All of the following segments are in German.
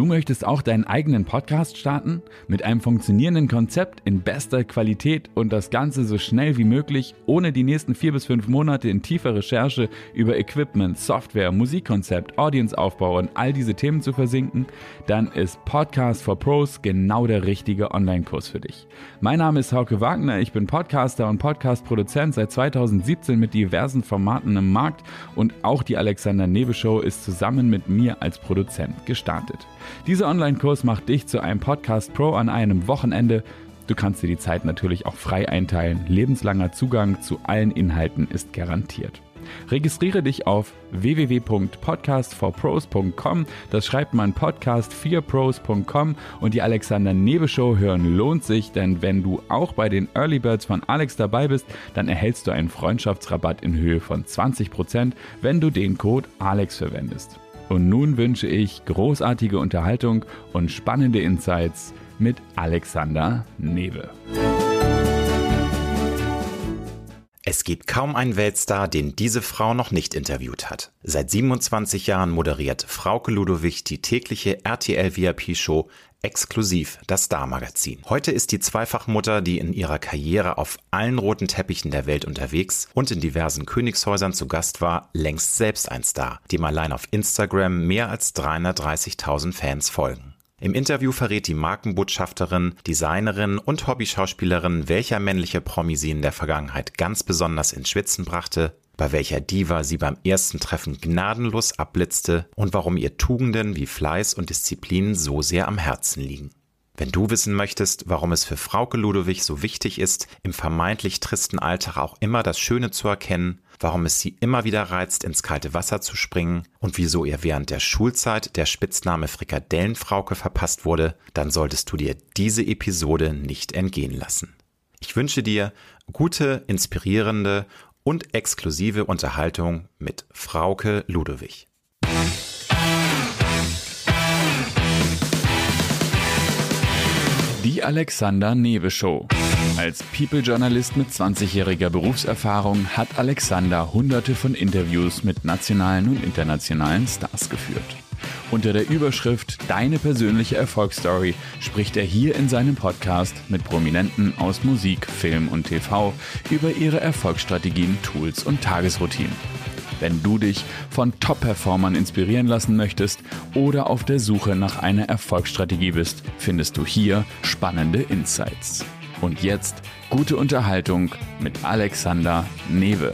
Du möchtest auch deinen eigenen Podcast starten? Mit einem funktionierenden Konzept in bester Qualität und das Ganze so schnell wie möglich, ohne die nächsten vier bis fünf Monate in tiefer Recherche über Equipment, Software, Musikkonzept, Audienceaufbau und all diese Themen zu versinken? Dann ist Podcast for Pros genau der richtige Online-Kurs für dich. Mein Name ist Hauke Wagner, ich bin Podcaster und Podcast-Produzent seit 2017 mit diversen Formaten im Markt und auch die Alexander Newe Show ist zusammen mit mir als Produzent gestartet. Dieser Online-Kurs macht dich zu einem Podcast Pro an einem Wochenende. Du kannst dir die Zeit natürlich auch frei einteilen. Lebenslanger Zugang zu allen Inhalten ist garantiert. Registriere dich auf www.podcastforpros.com. Das schreibt man podcast4pros.com und die Alexander Nebe Show hören lohnt sich, denn wenn du auch bei den Early Birds von Alex dabei bist, dann erhältst du einen Freundschaftsrabatt in Höhe von 20%, wenn du den Code Alex verwendest. Und nun wünsche ich großartige Unterhaltung und spannende Insights mit Alexander Newe. Es gibt kaum einen Weltstar, den diese Frau noch nicht interviewt hat. Seit 27 Jahren moderiert Frauke Ludowig die tägliche RTL VIP Show exklusiv das Star-Magazin. Heute ist die Zweifachmutter, die in ihrer Karriere auf allen roten Teppichen der Welt unterwegs und in diversen Königshäusern zu Gast war, längst selbst ein Star, dem allein auf Instagram mehr als 330.000 Fans folgen. Im Interview verrät die Markenbotschafterin, Designerin und Hobbyschauspielerin, welcher männliche Promi sie in der Vergangenheit ganz besonders ins Schwitzen brachte, bei welcher Diva sie beim ersten Treffen gnadenlos abblitzte und warum ihr Tugenden wie Fleiß und Disziplin so sehr am Herzen liegen. Wenn du wissen möchtest, warum es für Frauke Ludowig so wichtig ist, im vermeintlich tristen Alltag auch immer das Schöne zu erkennen, warum es sie immer wieder reizt, ins kalte Wasser zu springen und wieso ihr während der Schulzeit der Spitzname Frikadellenfrauke verpasst wurde, dann solltest du dir diese Episode nicht entgehen lassen. Ich wünsche dir gute, inspirierende und exklusive Unterhaltung mit Frauke Ludowig. Die Alexander Newe Show. Als People-Journalist mit 20-jähriger Berufserfahrung hat Alexander hunderte von Interviews mit nationalen und internationalen Stars geführt. Unter der Überschrift Deine persönliche Erfolgsstory spricht er hier in seinem Podcast mit Prominenten aus Musik, Film und TV über ihre Erfolgsstrategien, Tools und Tagesroutinen. Wenn du dich von Top-Performern inspirieren lassen möchtest oder auf der Suche nach einer Erfolgsstrategie bist, findest du hier spannende Insights. Und jetzt gute Unterhaltung mit Alexander Newe.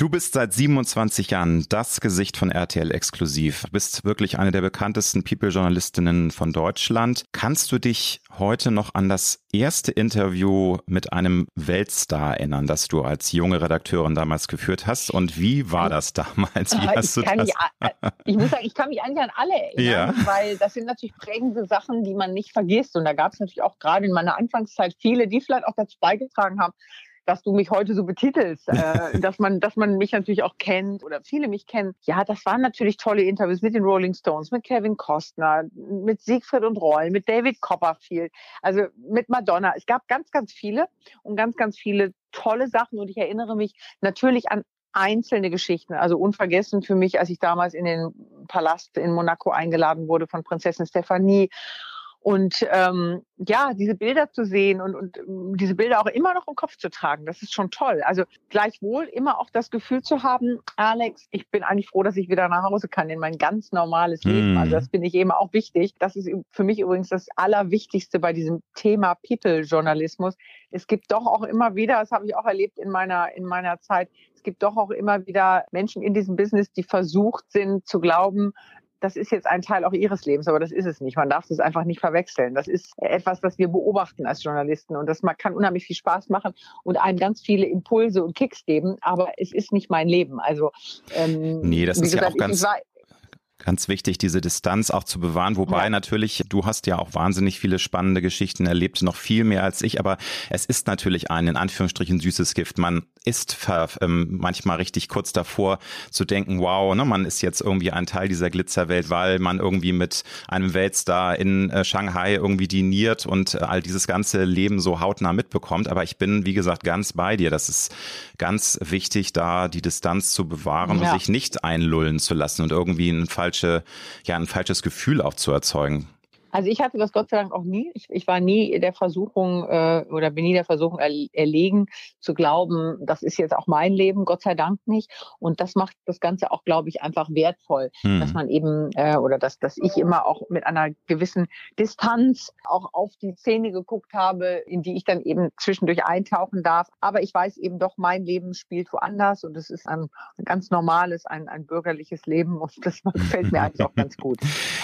Du bist seit 27 Jahren das Gesicht von RTL exklusiv. Du bist wirklich eine der bekanntesten People-Journalistinnen von Deutschland. Kannst du dich heute noch an das erste Interview mit einem Weltstar erinnern, das du als junge Redakteurin damals geführt hast? Und wie war das damals? Wie hast ich, du das? Mich, ich muss sagen, ich kann mich eigentlich an alle erinnern, ja. weil das sind natürlich prägende Sachen, die man nicht vergisst. Und da gab es natürlich auch gerade in meiner Anfangszeit viele, die vielleicht auch dazu beigetragen haben, dass du mich heute so betitelst, äh, dass man, dass man mich natürlich auch kennt oder viele mich kennen. Ja, das waren natürlich tolle Interviews mit den Rolling Stones, mit Kevin Costner, mit Siegfried und Roy, mit David Copperfield, also mit Madonna. Es gab ganz, ganz viele und ganz, ganz viele tolle Sachen und ich erinnere mich natürlich an einzelne Geschichten. Also unvergessen für mich, als ich damals in den Palast in Monaco eingeladen wurde von Prinzessin Stephanie und ähm, ja, diese Bilder zu sehen und, und ähm, diese Bilder auch immer noch im Kopf zu tragen, das ist schon toll. Also gleichwohl immer auch das Gefühl zu haben, Alex, ich bin eigentlich froh, dass ich wieder nach Hause kann in mein ganz normales mm. Leben. Also das finde ich eben auch wichtig. Das ist für mich übrigens das Allerwichtigste bei diesem Thema People-Journalismus. Es gibt doch auch immer wieder, das habe ich auch erlebt in meiner, in meiner Zeit, es gibt doch auch immer wieder Menschen in diesem Business, die versucht sind zu glauben, das ist jetzt ein Teil auch ihres Lebens, aber das ist es nicht. Man darf es einfach nicht verwechseln. Das ist etwas, das wir beobachten als Journalisten und das kann unheimlich viel Spaß machen und einem ganz viele Impulse und Kicks geben, aber es ist nicht mein Leben. Also ähm, nee, das ist gesagt, ja auch ganz. Ganz wichtig, diese Distanz auch zu bewahren. Wobei ja. natürlich, du hast ja auch wahnsinnig viele spannende Geschichten erlebt, noch viel mehr als ich, aber es ist natürlich ein in Anführungsstrichen süßes Gift. Man ist ähm, manchmal richtig kurz davor zu denken, wow, ne, man ist jetzt irgendwie ein Teil dieser Glitzerwelt, weil man irgendwie mit einem Weltstar in äh, Shanghai irgendwie diniert und äh, all dieses ganze Leben so hautnah mitbekommt. Aber ich bin, wie gesagt, ganz bei dir. Das ist ganz wichtig, da die Distanz zu bewahren ja. und sich nicht einlullen zu lassen und irgendwie ein falsche, ja, ein falsches Gefühl auch zu erzeugen. Also ich hatte das Gott sei Dank auch nie. Ich, ich war nie der Versuchung äh, oder bin nie der Versuchung erlegen zu glauben, das ist jetzt auch mein Leben, Gott sei Dank nicht. Und das macht das Ganze auch, glaube ich, einfach wertvoll, hm. dass man eben äh, oder dass, dass ich immer auch mit einer gewissen Distanz auch auf die Szene geguckt habe, in die ich dann eben zwischendurch eintauchen darf. Aber ich weiß eben doch, mein Leben spielt woanders und es ist ein, ein ganz normales, ein, ein bürgerliches Leben und das gefällt mir eigentlich auch ganz gut.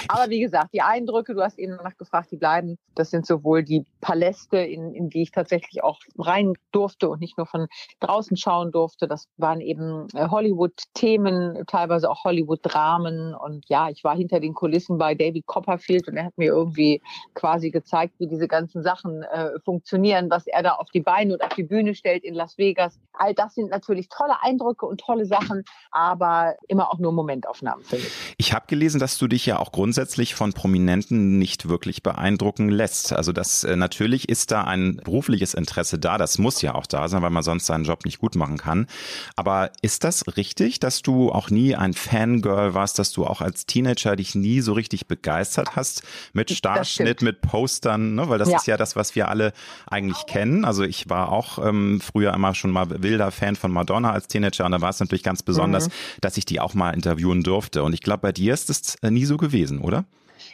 Aber wie gesagt, die Eindrücke, du hast hast eben danach gefragt, die bleiben. Das sind sowohl die Paläste, in, in die ich tatsächlich auch rein durfte und nicht nur von draußen schauen durfte. Das waren eben äh, Hollywood-Themen, teilweise auch Hollywood-Dramen. Und ja, ich war hinter den Kulissen bei David Copperfield und er hat mir irgendwie quasi gezeigt, wie diese ganzen Sachen äh, funktionieren, was er da auf die Beine und auf die Bühne stellt in Las Vegas. All das sind natürlich tolle Eindrücke und tolle Sachen, aber immer auch nur Momentaufnahmen für mich. Ich habe gelesen, dass du dich ja auch grundsätzlich von Prominenten nicht wirklich beeindrucken lässt. Also das äh, natürlich ist da ein berufliches Interesse da, das muss ja auch da sein, weil man sonst seinen Job nicht gut machen kann. Aber ist das richtig, dass du auch nie ein Fangirl warst, dass du auch als Teenager dich nie so richtig begeistert hast mit Starschnitt, mit Postern, ne? weil das ja. ist ja das, was wir alle eigentlich kennen. Also ich war auch ähm, früher immer schon mal wilder Fan von Madonna als Teenager und da war es natürlich ganz besonders, mhm. dass ich die auch mal interviewen durfte. Und ich glaube, bei dir ist es äh, nie so gewesen, oder?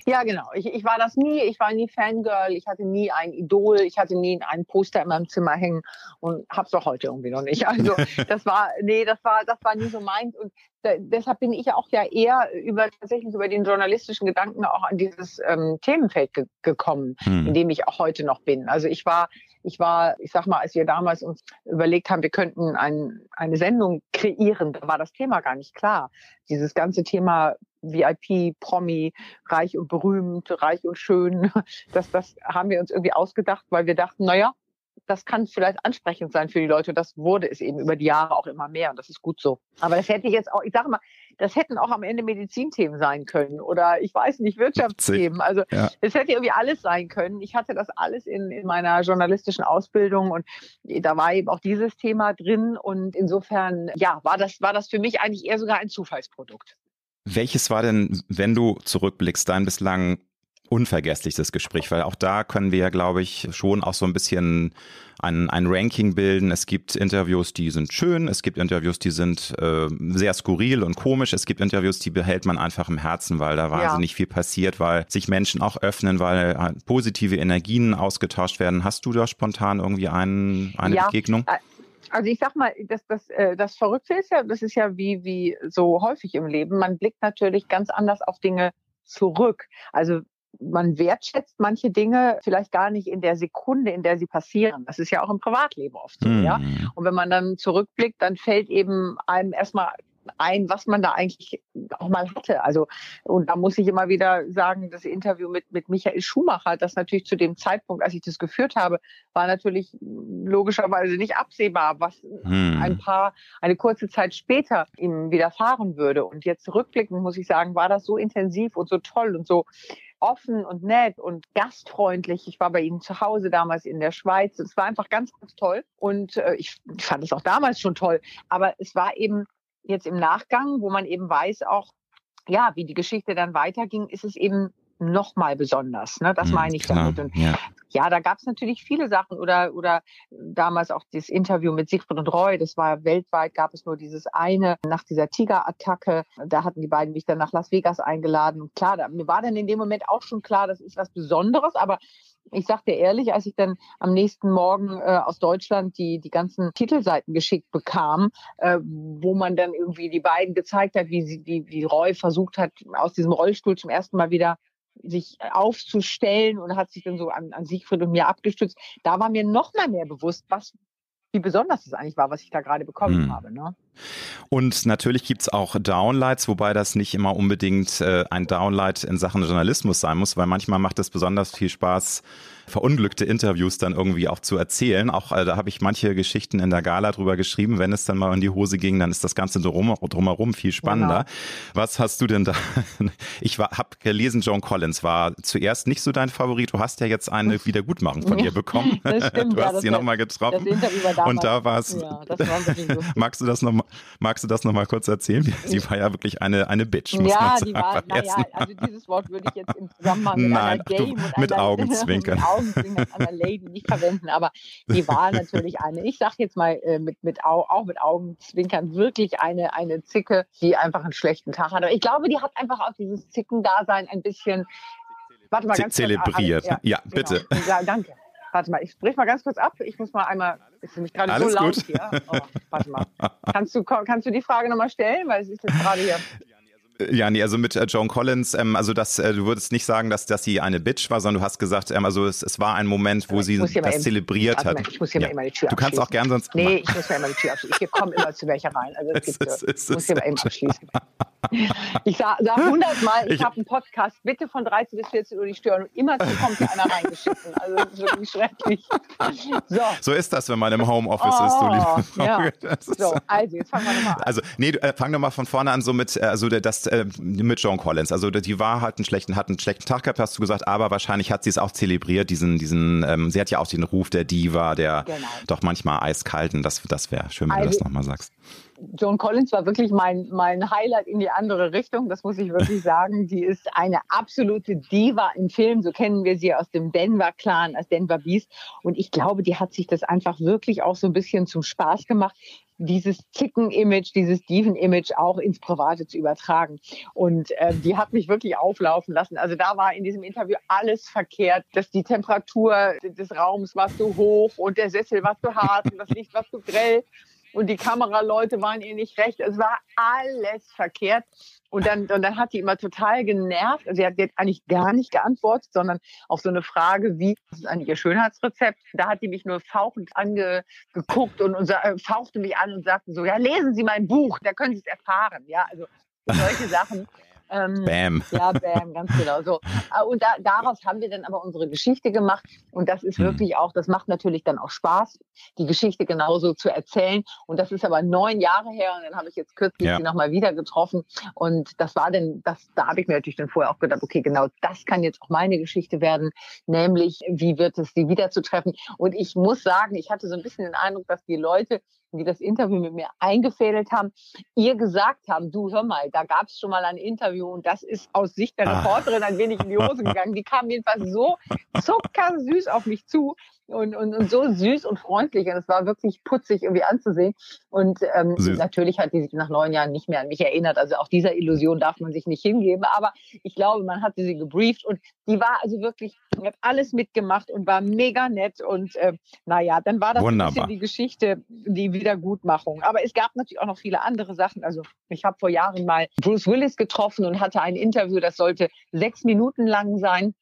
Ja, genau. Ich, ich war das nie. Ich war nie Fangirl. Ich hatte nie ein Idol. Ich hatte nie ein Poster in meinem Zimmer hängen und hab's auch heute irgendwie noch nicht. Also das war, nee, das war, das war nie so meins. Und da, deshalb bin ich auch ja eher über tatsächlich über den journalistischen Gedanken auch an dieses ähm, Themenfeld ge gekommen, hm. in dem ich auch heute noch bin. Also ich war ich war, ich sag mal, als wir damals uns überlegt haben, wir könnten ein, eine Sendung kreieren, da war das Thema gar nicht klar. Dieses ganze Thema VIP, Promi, reich und berühmt, reich und schön, das, das haben wir uns irgendwie ausgedacht, weil wir dachten, naja, das kann vielleicht ansprechend sein für die Leute. Und das wurde es eben über die Jahre auch immer mehr. Und das ist gut so. Aber das hätte ich jetzt auch, ich sage mal, das hätten auch am Ende Medizinthemen sein können oder ich weiß nicht, Wirtschaftsthemen. Also es ja. hätte irgendwie alles sein können. Ich hatte das alles in, in meiner journalistischen Ausbildung und da war eben auch dieses Thema drin. Und insofern, ja, war das, war das für mich eigentlich eher sogar ein Zufallsprodukt. Welches war denn, wenn du zurückblickst, dein bislang unvergesslichstes Gespräch? Weil auch da können wir ja, glaube ich, schon auch so ein bisschen ein, ein Ranking bilden. Es gibt Interviews, die sind schön, es gibt Interviews, die sind äh, sehr skurril und komisch, es gibt Interviews, die behält man einfach im Herzen, weil da wahnsinnig ja. viel passiert, weil sich Menschen auch öffnen, weil äh, positive Energien ausgetauscht werden. Hast du da spontan irgendwie einen, eine ja. Begegnung? Also ich sag mal, das, das, äh, das Verrückte ist ja, das ist ja wie, wie so häufig im Leben, man blickt natürlich ganz anders auf Dinge zurück. Also man wertschätzt manche Dinge vielleicht gar nicht in der Sekunde, in der sie passieren. Das ist ja auch im Privatleben oft so, mhm. ja. Und wenn man dann zurückblickt, dann fällt eben einem erstmal ein, was man da eigentlich auch mal hatte. Also, und da muss ich immer wieder sagen, das Interview mit, mit Michael Schumacher, das natürlich zu dem Zeitpunkt, als ich das geführt habe, war natürlich logischerweise nicht absehbar, was hm. ein paar, eine kurze Zeit später ihm widerfahren würde. Und jetzt rückblickend muss ich sagen, war das so intensiv und so toll und so offen und nett und gastfreundlich. Ich war bei ihnen zu Hause damals in der Schweiz. Es war einfach ganz, ganz toll. Und äh, ich fand es auch damals schon toll. Aber es war eben jetzt im Nachgang, wo man eben weiß auch, ja, wie die Geschichte dann weiterging, ist es eben nochmal besonders. Ne? Das mhm, meine ich klar, damit. Und ja. Ja, da gab es natürlich viele Sachen oder oder damals auch das Interview mit Siegfried und Roy. Das war weltweit gab es nur dieses eine nach dieser Tiger-Attacke. Da hatten die beiden mich dann nach Las Vegas eingeladen. Klar, da, mir war dann in dem Moment auch schon klar, das ist was Besonderes, aber ich sag dir ehrlich, als ich dann am nächsten Morgen äh, aus Deutschland die, die ganzen Titelseiten geschickt bekam, äh, wo man dann irgendwie die beiden gezeigt hat, wie sie, wie, wie Roy versucht hat, aus diesem Rollstuhl zum ersten Mal wieder sich aufzustellen und hat sich dann so an, an Siegfried und mir abgestützt. Da war mir noch mal mehr bewusst, was, wie besonders es eigentlich war, was ich da gerade bekommen hm. habe. Ne? Und natürlich gibt's auch Downlights, wobei das nicht immer unbedingt äh, ein Downlight in Sachen Journalismus sein muss, weil manchmal macht es besonders viel Spaß, verunglückte Interviews dann irgendwie auch zu erzählen. Auch äh, da habe ich manche Geschichten in der Gala drüber geschrieben. Wenn es dann mal in die Hose ging, dann ist das Ganze drum, drumherum viel spannender. Genau. Was hast du denn da? Ich habe gelesen, Joan Collins war zuerst nicht so dein Favorit. Du hast ja jetzt eine Wiedergutmachung von ihr bekommen. Stimmt, du hast ja, sie nochmal getroffen. Und da war es. Ja, magst du das noch, magst du das noch mal kurz erzählen? Sie war ja wirklich eine, eine Bitch. Muss ja, die war, naja, also dieses Wort würde ich jetzt im Zusammenhang mit Nein, einer Game du, mit einer, Augenzwinkern. mit Augenzwinkern einer Lady nicht verwenden, aber die war natürlich eine, ich sage jetzt mal äh, mit, mit, auch mit Augenzwinkern, wirklich eine, eine Zicke, die einfach einen schlechten Tag hatte. Ich glaube, die hat einfach auch dieses Zickendasein ein bisschen Warte mal, ganz zelebriert. Kurz, ja, ja, bitte. Genau. Ja, danke. Warte mal, ich sprich mal ganz kurz ab. Ich muss mal einmal, ist nämlich gerade so laut gut. hier. Oh, warte mal. Kannst du, kannst du die Frage nochmal stellen? Weil es ist jetzt gerade hier. Ja, nee, also mit äh, Joan Collins, ähm, also das, äh, du würdest nicht sagen, dass, dass sie eine Bitch war, sondern du hast gesagt, ähm, also es, es war ein Moment, wo sie das eben, zelebriert hat. Mal, ich muss hier ja. mal immer die Tür Du kannst auch gern sonst. Nee, ich muss ja immer die Tür abschließen. Ich komme immer zu welcher rein. Also es gibt, ist, ist, ich muss hier mal eben abschließen. Ich sage sag hundertmal, ich habe einen Podcast, bitte von 13 bis 14 Uhr die stören und immer kommt hier einer reingeschissen. Also das ist wirklich schrecklich. So. so ist das, wenn man im Homeoffice oh, ist, du liebe ja. So, also jetzt fangen wir nochmal an. Also, nee, äh, fang doch mal von vorne an, so mit, äh, also das, äh, mit Joan Collins. Also die war halt einen schlechten, hat einen schlechten Tag gehabt, hast du gesagt, aber wahrscheinlich hat sie es auch zelebriert, diesen, diesen, ähm, sie hat ja auch den Ruf der Diva, der genau. doch manchmal eiskalten. Das, das wäre schön, wenn also, du das nochmal sagst. Joan Collins war wirklich mein, mein Highlight in die andere Richtung, das muss ich wirklich sagen. Die ist eine absolute Diva im Film, so kennen wir sie aus dem Denver-Clan, als Denver Beast. Und ich glaube, die hat sich das einfach wirklich auch so ein bisschen zum Spaß gemacht dieses Zicken-Image, dieses Dieven-Image auch ins Private zu übertragen. Und äh, die hat mich wirklich auflaufen lassen. Also da war in diesem Interview alles verkehrt, dass die Temperatur des Raums war zu hoch und der Sessel war zu hart und das Licht war zu grell und die Kameraleute waren ihr nicht recht. Es war alles verkehrt. Und dann, und dann hat die immer total genervt. Also sie hat eigentlich gar nicht geantwortet, sondern auf so eine Frage, wie ist eigentlich ihr Schönheitsrezept? Da hat die mich nur fauchend angeguckt und, und äh, fauchte mich an und sagte so, ja, lesen Sie mein Buch, da können Sie es erfahren. Ja, also solche Sachen. Ähm, bam. Ja, bam, ganz genau so. Äh, und da, daraus haben wir dann aber unsere Geschichte gemacht. Und das ist hm. wirklich auch, das macht natürlich dann auch Spaß, die Geschichte genauso zu erzählen. Und das ist aber neun Jahre her. Und dann habe ich jetzt kürzlich ja. sie nochmal wieder getroffen. Und das war denn, das, da habe ich mir natürlich dann vorher auch gedacht, okay, genau das kann jetzt auch meine Geschichte werden. Nämlich, wie wird es, sie wiederzutreffen? Und ich muss sagen, ich hatte so ein bisschen den Eindruck, dass die Leute die das Interview mit mir eingefädelt haben, ihr gesagt haben, du hör mal, da gab es schon mal ein Interview und das ist aus Sicht der ah. Reporterin ein wenig in die Hose gegangen. Die kam jedenfalls so zuckersüß auf mich zu und, und, und so süß und freundlich. Und es war wirklich putzig irgendwie anzusehen. Und ähm, natürlich hat die sich nach neun Jahren nicht mehr an mich erinnert. Also auch dieser Illusion darf man sich nicht hingeben. Aber ich glaube, man hatte sie gebrieft und die war also wirklich, hat alles mitgemacht und war mega nett. Und äh, naja, dann war das Wunderbar. ein bisschen die Geschichte, die Wiedergutmachung. Aber es gab natürlich auch noch viele andere Sachen. Also ich habe vor Jahren mal Bruce Willis getroffen und hatte ein Interview, das sollte sechs Minuten lang sein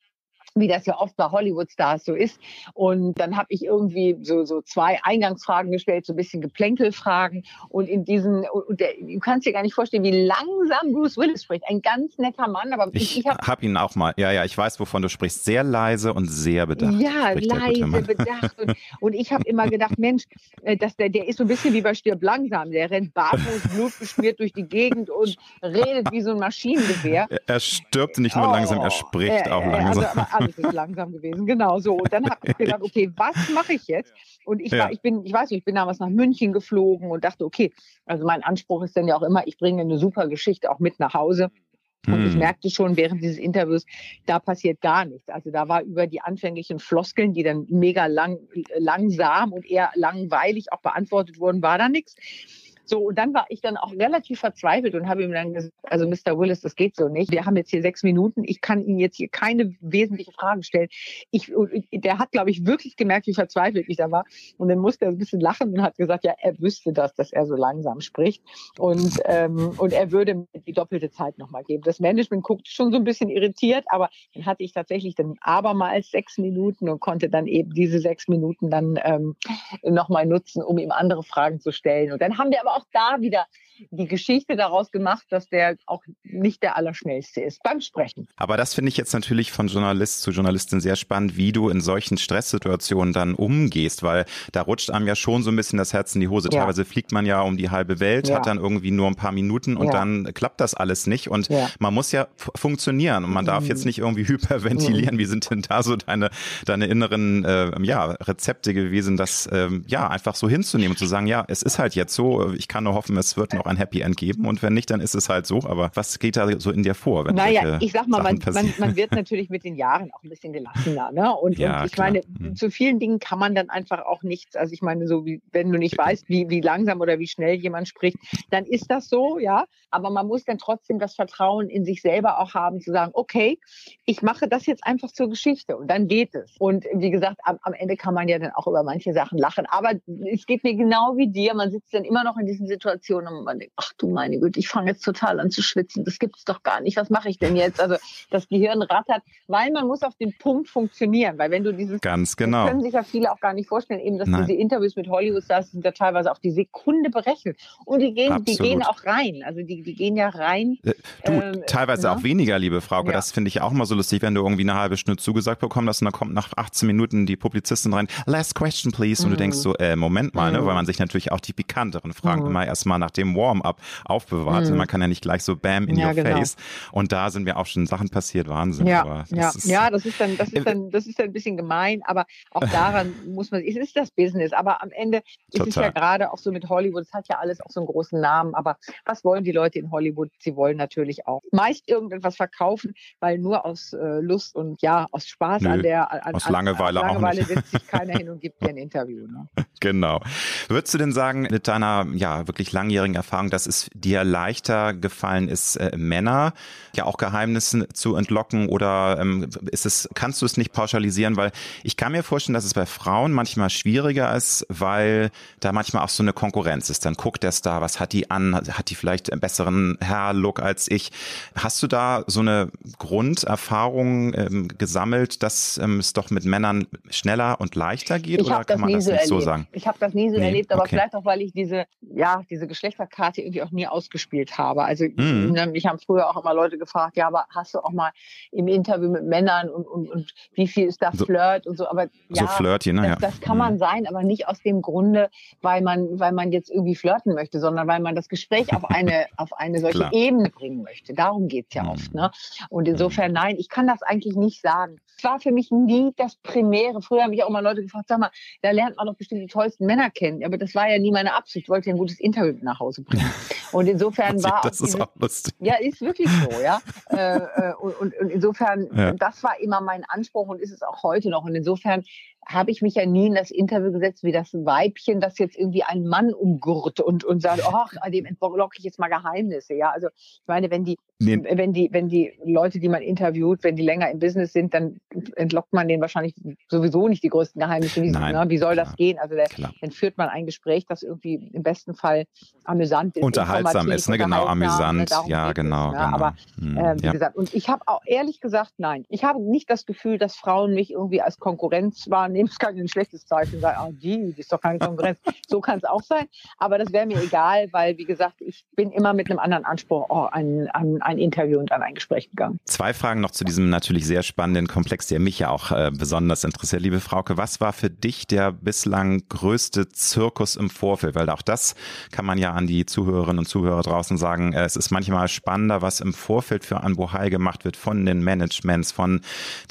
wie das ja oft bei Hollywood-Stars so ist. Und dann habe ich irgendwie so, so zwei Eingangsfragen gestellt, so ein bisschen Geplänkelfragen. Und in diesen, und der, du kannst dir gar nicht vorstellen, wie langsam Bruce Willis spricht. Ein ganz netter Mann, aber ich, ich habe hab ihn auch mal, ja, ja, ich weiß, wovon du sprichst. Sehr leise und sehr bedacht. Ja, leise, bedacht. Und, und ich habe immer gedacht, Mensch, äh, dass der, der ist so ein bisschen wie bei Stirb langsam. Der rennt barfuß, blutbeschmiert durch die Gegend und redet wie so ein Maschinengewehr. Er stirbt nicht nur oh, langsam, er spricht äh, auch langsam. Also, alles ist langsam gewesen, genau so. Und dann habe ich gedacht, okay, was mache ich jetzt? Und ich war, ja. ich bin, ich weiß nicht, ich bin damals nach München geflogen und dachte, okay, also mein Anspruch ist dann ja auch immer, ich bringe eine super Geschichte auch mit nach Hause. Und ich hm. merkte schon während dieses Interviews, da passiert gar nichts. Also da war über die anfänglichen Floskeln, die dann mega lang, langsam und eher langweilig auch beantwortet wurden, war da nichts. So, und dann war ich dann auch relativ verzweifelt und habe ihm dann gesagt, also Mr. Willis, das geht so nicht. Wir haben jetzt hier sechs Minuten. Ich kann Ihnen jetzt hier keine wesentliche Frage stellen. Ich, der hat, glaube ich, wirklich gemerkt, wie verzweifelt ich da war. Und dann musste er ein bisschen lachen und hat gesagt, ja, er wüsste das, dass er so langsam spricht. Und, ähm, und er würde mir die doppelte Zeit nochmal geben. Das Management guckte schon so ein bisschen irritiert, aber dann hatte ich tatsächlich dann abermals sechs Minuten und konnte dann eben diese sechs Minuten dann ähm, nochmal nutzen, um ihm andere Fragen zu stellen. Und dann haben wir aber auch auch da wieder die Geschichte daraus gemacht, dass der auch nicht der Allerschnellste ist beim Sprechen. Aber das finde ich jetzt natürlich von Journalist zu Journalistin sehr spannend, wie du in solchen Stresssituationen dann umgehst, weil da rutscht einem ja schon so ein bisschen das Herz in die Hose. Ja. Teilweise fliegt man ja um die halbe Welt, ja. hat dann irgendwie nur ein paar Minuten und ja. dann klappt das alles nicht. Und man muss ja funktionieren und man darf mhm. jetzt nicht irgendwie hyperventilieren. Mhm. Wie sind denn da so deine, deine inneren äh, ja, Rezepte gewesen, das ähm, ja einfach so hinzunehmen und zu sagen, ja, es ist halt jetzt so, ich kann nur hoffen, es wird noch ein Happy End geben und wenn nicht, dann ist es halt so. Aber was geht da so in dir vor? Wenn naja, ich sag mal, man, man, man, wird natürlich mit den Jahren auch ein bisschen gelassener. Ne? Und, ja, und ich klar. meine, mhm. zu vielen Dingen kann man dann einfach auch nichts. Also ich meine, so wie wenn du nicht weißt, wie, wie langsam oder wie schnell jemand spricht, dann ist das so, ja. Aber man muss dann trotzdem das Vertrauen in sich selber auch haben, zu sagen, okay, ich mache das jetzt einfach zur Geschichte und dann geht es. Und wie gesagt, am, am Ende kann man ja dann auch über manche Sachen lachen. Aber es geht mir genau wie dir. Man sitzt dann immer noch in diesen Situationen und man denkt, ach du meine Güte, ich fange jetzt total an zu schwitzen. Das gibt es doch gar nicht. Was mache ich denn jetzt? Also das Gehirn rattert, weil man muss auf den Punkt funktionieren. Weil wenn du dieses, ganz genau, können sich ja viele auch gar nicht vorstellen, eben, dass Nein. diese Interviews mit Hollywood-Stars sind ja teilweise auf die Sekunde berechnet. Und die gehen, die gehen auch rein. Also die, die gehen ja rein. Äh, du, ähm, teilweise? Ne? auch weniger, liebe Frauke. Ja. Das finde ich auch mal so lustig, wenn du irgendwie eine halbe Stunde zugesagt bekommen hast und dann kommt nach 18 Minuten die Publizistin rein, last question please. Und mhm. du denkst so, äh, Moment mal, ne? Mhm. weil man sich natürlich auch die pikanteren Fragen mhm. immer erstmal nach dem Warm-up aufbewahrt. Mhm. Man kann ja nicht gleich so bam in ja, your genau. face. Und da sind mir auch schon Sachen passiert, Wahnsinn. Ja, das ja. Ist, ja das ist dann, das ist äh, dann, das ist dann ein bisschen gemein, aber auch daran muss man, es ist das Business, aber am Ende Total. ist es ja gerade auch so mit Hollywood, es hat ja alles auch so einen großen Namen, aber was wollen die Leute in Hollywood? Sie wollen natürlich auch meist irgendetwas verkaufen, weil nur aus äh, Lust und ja, aus Spaß Nö, an der an, aus Langeweile, an, Langeweile setzt sich keiner hin und gibt dir ein Interview. Ne? Genau. Würdest du denn sagen, mit deiner ja wirklich langjährigen Erfahrung, dass es dir leichter gefallen ist, äh, Männer ja auch Geheimnissen zu entlocken oder ähm, ist es, kannst du es nicht pauschalisieren, weil ich kann mir vorstellen, dass es bei Frauen manchmal schwieriger ist, weil da manchmal auch so eine Konkurrenz ist. Dann guckt der Star, was hat die an, hat die vielleicht einen besseren Haarlook als ich. Hast du da so eine Grunderfahrung ähm, gesammelt, dass ähm, es doch mit Männern schneller und leichter geht ich oder kann man das so nicht erlebt. so sagen? Ich habe das nie so nee, erlebt, aber okay. vielleicht auch, weil ich diese, ja, diese Geschlechterkarte irgendwie auch nie ausgespielt habe. Also mhm. Ne, mich haben früher auch immer Leute gefragt, ja, aber hast du auch mal im Interview mit Männern und, und, und wie viel ist da Flirt so, und so, aber ja, so Flirty, ne? das, das kann mhm. man sein, aber nicht aus dem Grunde, weil man, weil man jetzt irgendwie flirten möchte, sondern weil man das Gespräch auf eine, auf eine solche Klar. Ebene bringen möchte. Darum geht es ja mhm. oft. Ne? Und mhm. insofern, nein, ich kann das eigentlich nicht sagen. Es war für mich nie das Primäre. Früher habe ich auch immer Leute gefragt, sag mal, da lernt man doch bestimmt die tollsten Männer kennen. Aber das war ja nie meine Absicht. Ich wollte ja ein gutes Interview nach Hause bringen. Und insofern war das ist auch lustig. Ja, ist wirklich so, ja. Äh, äh, und, und, und, insofern, ja. das war immer mein Anspruch und ist es auch heute noch. Und insofern habe ich mich ja nie in das Interview gesetzt wie das Weibchen, das jetzt irgendwie einen Mann umgurt und, und sagt, ach, dem entlocke ich jetzt mal Geheimnisse. Ja, also ich meine, wenn die, nee. wenn die, wenn die Leute, die man interviewt, wenn die länger im Business sind, dann entlockt man denen wahrscheinlich sowieso nicht die größten Geheimnisse. Wie, Nein, ne? wie soll klar. das gehen? Also der, dann führt man ein Gespräch, das irgendwie im besten Fall amüsant ist. Unterhaltsam ist, ne? Genau, ne? amüsant. Ja, genau, es, ne? genau. Aber äh, wie ja. gesagt, und ich habe auch ehrlich gesagt, nein, ich habe nicht das Gefühl, dass Frauen mich irgendwie als Konkurrenz wahrnehmen nehme es kein schlechtes Zeichen sein, oh, die, die ist doch keine Konkurrenz. so kann es auch sein. Aber das wäre mir egal, weil, wie gesagt, ich bin immer mit einem anderen Anspruch oh, an, an ein Interview und an ein Gespräch gegangen. Zwei Fragen noch zu diesem natürlich sehr spannenden Komplex, der mich ja auch äh, besonders interessiert. Liebe Frauke, was war für dich der bislang größte Zirkus im Vorfeld? Weil auch das kann man ja an die Zuhörerinnen und Zuhörer draußen sagen. Äh, es ist manchmal spannender, was im Vorfeld für Anbohai gemacht wird von den Managements, von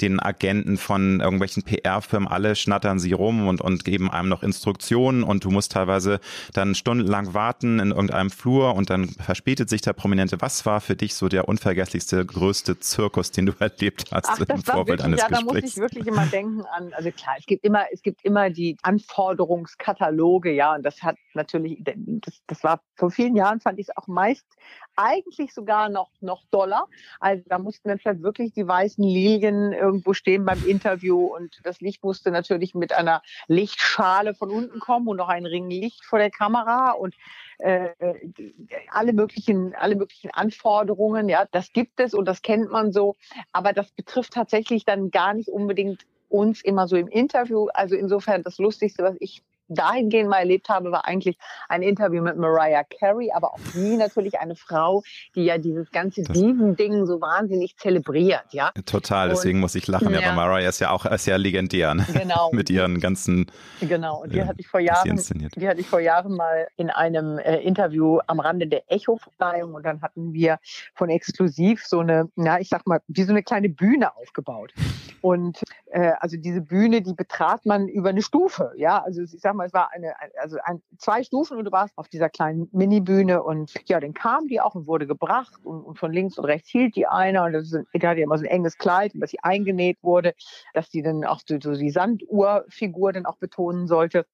den Agenten, von irgendwelchen PR-Firmen. Alle schnattern sie rum und, und geben einem noch Instruktionen und du musst teilweise dann stundenlang warten in irgendeinem Flur und dann verspätet sich der Prominente. Was war für dich so der unvergesslichste, größte Zirkus, den du erlebt hast Ach, im Vorfeld wirklich, eines ja, Gesprächs? Da muss ich wirklich immer denken an, also klar, es gibt immer, es gibt immer die Anforderungskataloge, ja, und das hat natürlich, das, das war vor vielen Jahren fand ich es auch meist eigentlich sogar noch, noch doller. Also da mussten dann vielleicht wirklich die weißen Lilien irgendwo stehen beim Interview und das Licht musste natürlich mit einer Lichtschale von unten kommen und noch ein Ring Licht vor der Kamera und äh, alle möglichen, alle möglichen Anforderungen, ja, das gibt es und das kennt man so. Aber das betrifft tatsächlich dann gar nicht unbedingt uns immer so im Interview. Also insofern das Lustigste, was ich dahingehend mal erlebt habe, war eigentlich ein Interview mit Mariah Carey, aber auch sie natürlich eine Frau, die ja dieses ganze Diven-Ding so wahnsinnig zelebriert, ja. Total, deswegen und, muss ich lachen, ja. aber Mariah ist ja auch ist ja legendär, ne? Genau. mit ihren ganzen Genau, und die äh, hatte ich vor Jahren, die hatte ich vor Jahren mal in einem äh, Interview am Rande der Echo-Verleihung und dann hatten wir von exklusiv so eine, na, ich sag mal, wie so eine kleine Bühne aufgebaut. Und äh, also diese Bühne, die betrat man über eine Stufe, ja. Also ich sag mal, es war eine, also ein, zwei Stufen und du warst auf dieser kleinen Mini-Bühne und ja, dann kam die auch und wurde gebracht und, und von links und rechts hielt die einer und das ist, die hatte ja immer so ein enges Kleid, dass sie eingenäht wurde, dass die dann auch so, so die Sanduhrfigur dann auch betonen sollte.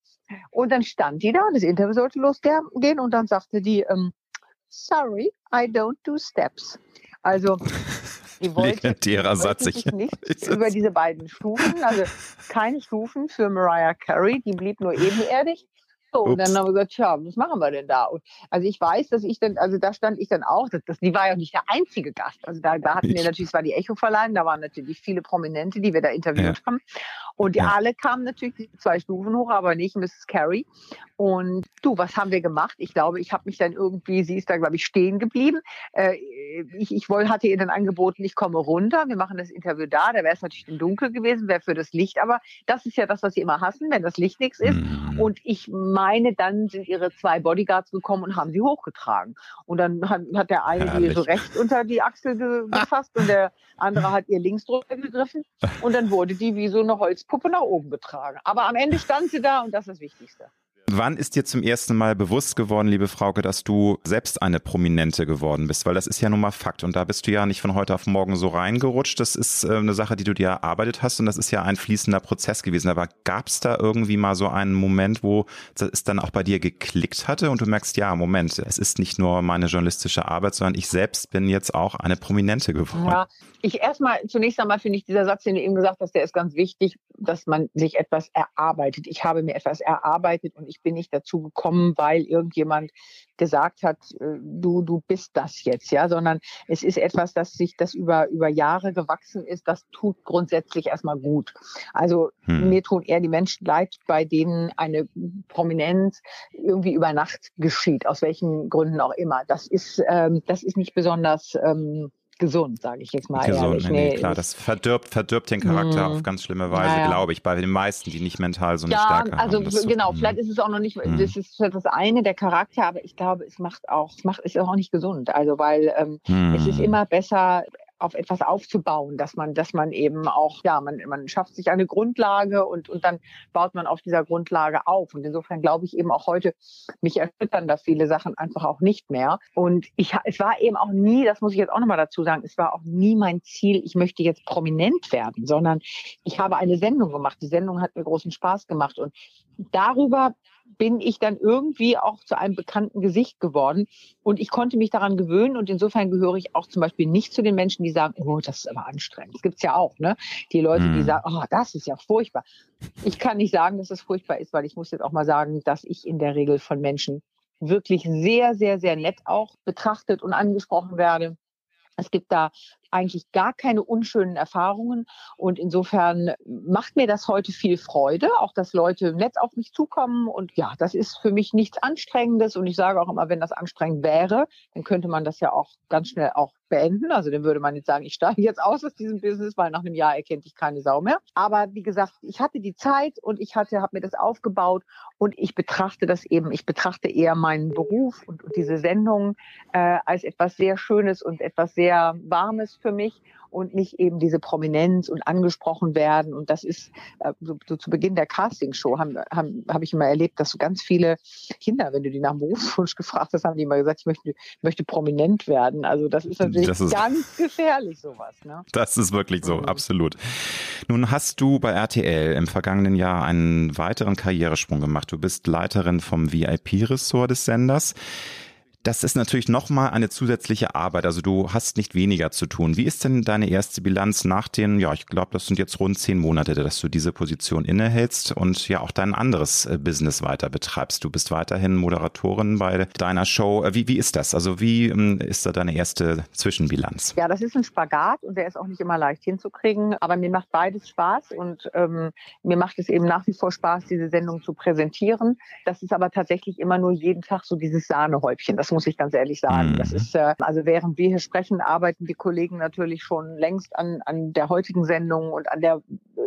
Und dann stand die da und das Interview sollte losgehen und dann sagte die, ähm, sorry, I don't do steps. Also die wollte, Legendärer Satz. Sich nicht über diese beiden Stufen, also keine Stufen für Mariah Carey, die blieb nur ebenerdig. So, und dann haben wir gesagt, tja, was machen wir denn da? Und also ich weiß, dass ich dann, also da stand ich dann auch, das, das, die war ja nicht der einzige Gast. Also da, da hatten wir natürlich, es war die Echo-Verleihen, da waren natürlich viele Prominente, die wir da interviewt ja. haben. Und die ja. alle kamen natürlich zwei Stufen hoch, aber nicht Mrs. Carey. Und du, was haben wir gemacht? Ich glaube, ich habe mich dann irgendwie, sie ist da, glaube ich, stehen geblieben. Äh, ich, ich wollte, hatte ihr dann angeboten, ich komme runter, wir machen das Interview da. Da wäre es natürlich im Dunkel gewesen, wäre für das Licht. Aber das ist ja das, was sie immer hassen, wenn das Licht nichts ist. Mhm. Und ich meine, dann sind ihre zwei Bodyguards gekommen und haben sie hochgetragen. Und dann hat, hat der eine Herrlich. die so rechts unter die Achsel ge gefasst und der andere hat ihr links drüber gegriffen. Und dann wurde die wie so eine Holzpuppe nach oben getragen. Aber am Ende stand sie da und das ist das Wichtigste. Wann ist dir zum ersten Mal bewusst geworden, liebe Frauke, dass du selbst eine Prominente geworden bist? Weil das ist ja nun mal Fakt. Und da bist du ja nicht von heute auf morgen so reingerutscht. Das ist äh, eine Sache, die du dir erarbeitet hast. Und das ist ja ein fließender Prozess gewesen. Aber gab es da irgendwie mal so einen Moment, wo es dann auch bei dir geklickt hatte und du merkst, ja, Moment, es ist nicht nur meine journalistische Arbeit, sondern ich selbst bin jetzt auch eine Prominente geworden. Ja, ich erstmal, zunächst einmal finde ich dieser Satz, den du eben gesagt hast, der ist ganz wichtig, dass man sich etwas erarbeitet. Ich habe mir etwas erarbeitet und ich bin nicht dazu gekommen, weil irgendjemand gesagt hat, äh, du, du bist das jetzt, ja, sondern es ist etwas, das sich das über, über Jahre gewachsen ist, das tut grundsätzlich erstmal gut. Also hm. mir tun eher die Menschen leid, bei denen eine Prominenz irgendwie über Nacht geschieht, aus welchen Gründen auch immer. Das ist, ähm, das ist nicht besonders ähm, gesund, sage ich jetzt mal. Gesund, ehrlich. nee, nee, klar, das verdirbt, verdirbt den Charakter mm, auf ganz schlimme Weise, ja. glaube ich, bei den meisten, die nicht mental so eine ja, Stärke also haben. Also genau, so, vielleicht ist es auch noch nicht, mm. das ist das eine, der Charakter, aber ich glaube, es macht auch, es macht, ist auch nicht gesund. Also weil ähm, mm. es ist hm. immer besser, auf etwas aufzubauen, dass man, dass man eben auch, ja, man, man schafft sich eine Grundlage und, und dann baut man auf dieser Grundlage auf. Und insofern glaube ich eben auch heute, mich erschüttern da viele Sachen einfach auch nicht mehr. Und ich, es war eben auch nie, das muss ich jetzt auch nochmal dazu sagen, es war auch nie mein Ziel, ich möchte jetzt prominent werden, sondern ich habe eine Sendung gemacht. Die Sendung hat mir großen Spaß gemacht und darüber bin ich dann irgendwie auch zu einem bekannten Gesicht geworden und ich konnte mich daran gewöhnen und insofern gehöre ich auch zum Beispiel nicht zu den Menschen, die sagen, oh, das ist aber anstrengend. Das gibt's ja auch, ne? Die Leute, die hm. sagen, oh, das ist ja furchtbar. Ich kann nicht sagen, dass es furchtbar ist, weil ich muss jetzt auch mal sagen, dass ich in der Regel von Menschen wirklich sehr, sehr, sehr nett auch betrachtet und angesprochen werde. Es gibt da eigentlich gar keine unschönen Erfahrungen. Und insofern macht mir das heute viel Freude, auch dass Leute nett auf mich zukommen. Und ja, das ist für mich nichts Anstrengendes. Und ich sage auch immer, wenn das anstrengend wäre, dann könnte man das ja auch ganz schnell auch beenden. Also dann würde man jetzt sagen, ich steige jetzt aus aus diesem Business, weil nach einem Jahr erkennt ich keine Sau mehr. Aber wie gesagt, ich hatte die Zeit und ich hatte, habe mir das aufgebaut und ich betrachte das eben, ich betrachte eher meinen Beruf und, und diese Sendung äh, als etwas sehr Schönes und etwas sehr Warmes für mich und nicht eben diese Prominenz und angesprochen werden. Und das ist äh, so, so, zu Beginn der Castingshow haben, haben, habe ich immer erlebt, dass so ganz viele Kinder, wenn du die nach dem Berufswunsch gefragt hast, haben die immer gesagt, ich möchte, möchte prominent werden. Also das ist natürlich das ist, ganz gefährlich, sowas. Ne? Das ist wirklich so, mhm. absolut. Nun hast du bei RTL im vergangenen Jahr einen weiteren Karrieresprung gemacht. Du bist Leiterin vom VIP-Ressort des Senders. Das ist natürlich nochmal eine zusätzliche Arbeit. Also du hast nicht weniger zu tun. Wie ist denn deine erste Bilanz nach den, ja, ich glaube, das sind jetzt rund zehn Monate, dass du diese Position innehältst und ja auch dein anderes äh, Business weiter betreibst. Du bist weiterhin Moderatorin bei deiner Show. Äh, wie, wie ist das? Also wie ähm, ist da deine erste Zwischenbilanz? Ja, das ist ein Spagat und der ist auch nicht immer leicht hinzukriegen. Aber mir macht beides Spaß und ähm, mir macht es eben nach wie vor Spaß, diese Sendung zu präsentieren. Das ist aber tatsächlich immer nur jeden Tag so dieses Sahnehäubchen. Das muss ich ganz ehrlich sagen. Mhm. Das ist, äh, also während wir hier sprechen, arbeiten die Kollegen natürlich schon längst an, an der heutigen Sendung und an der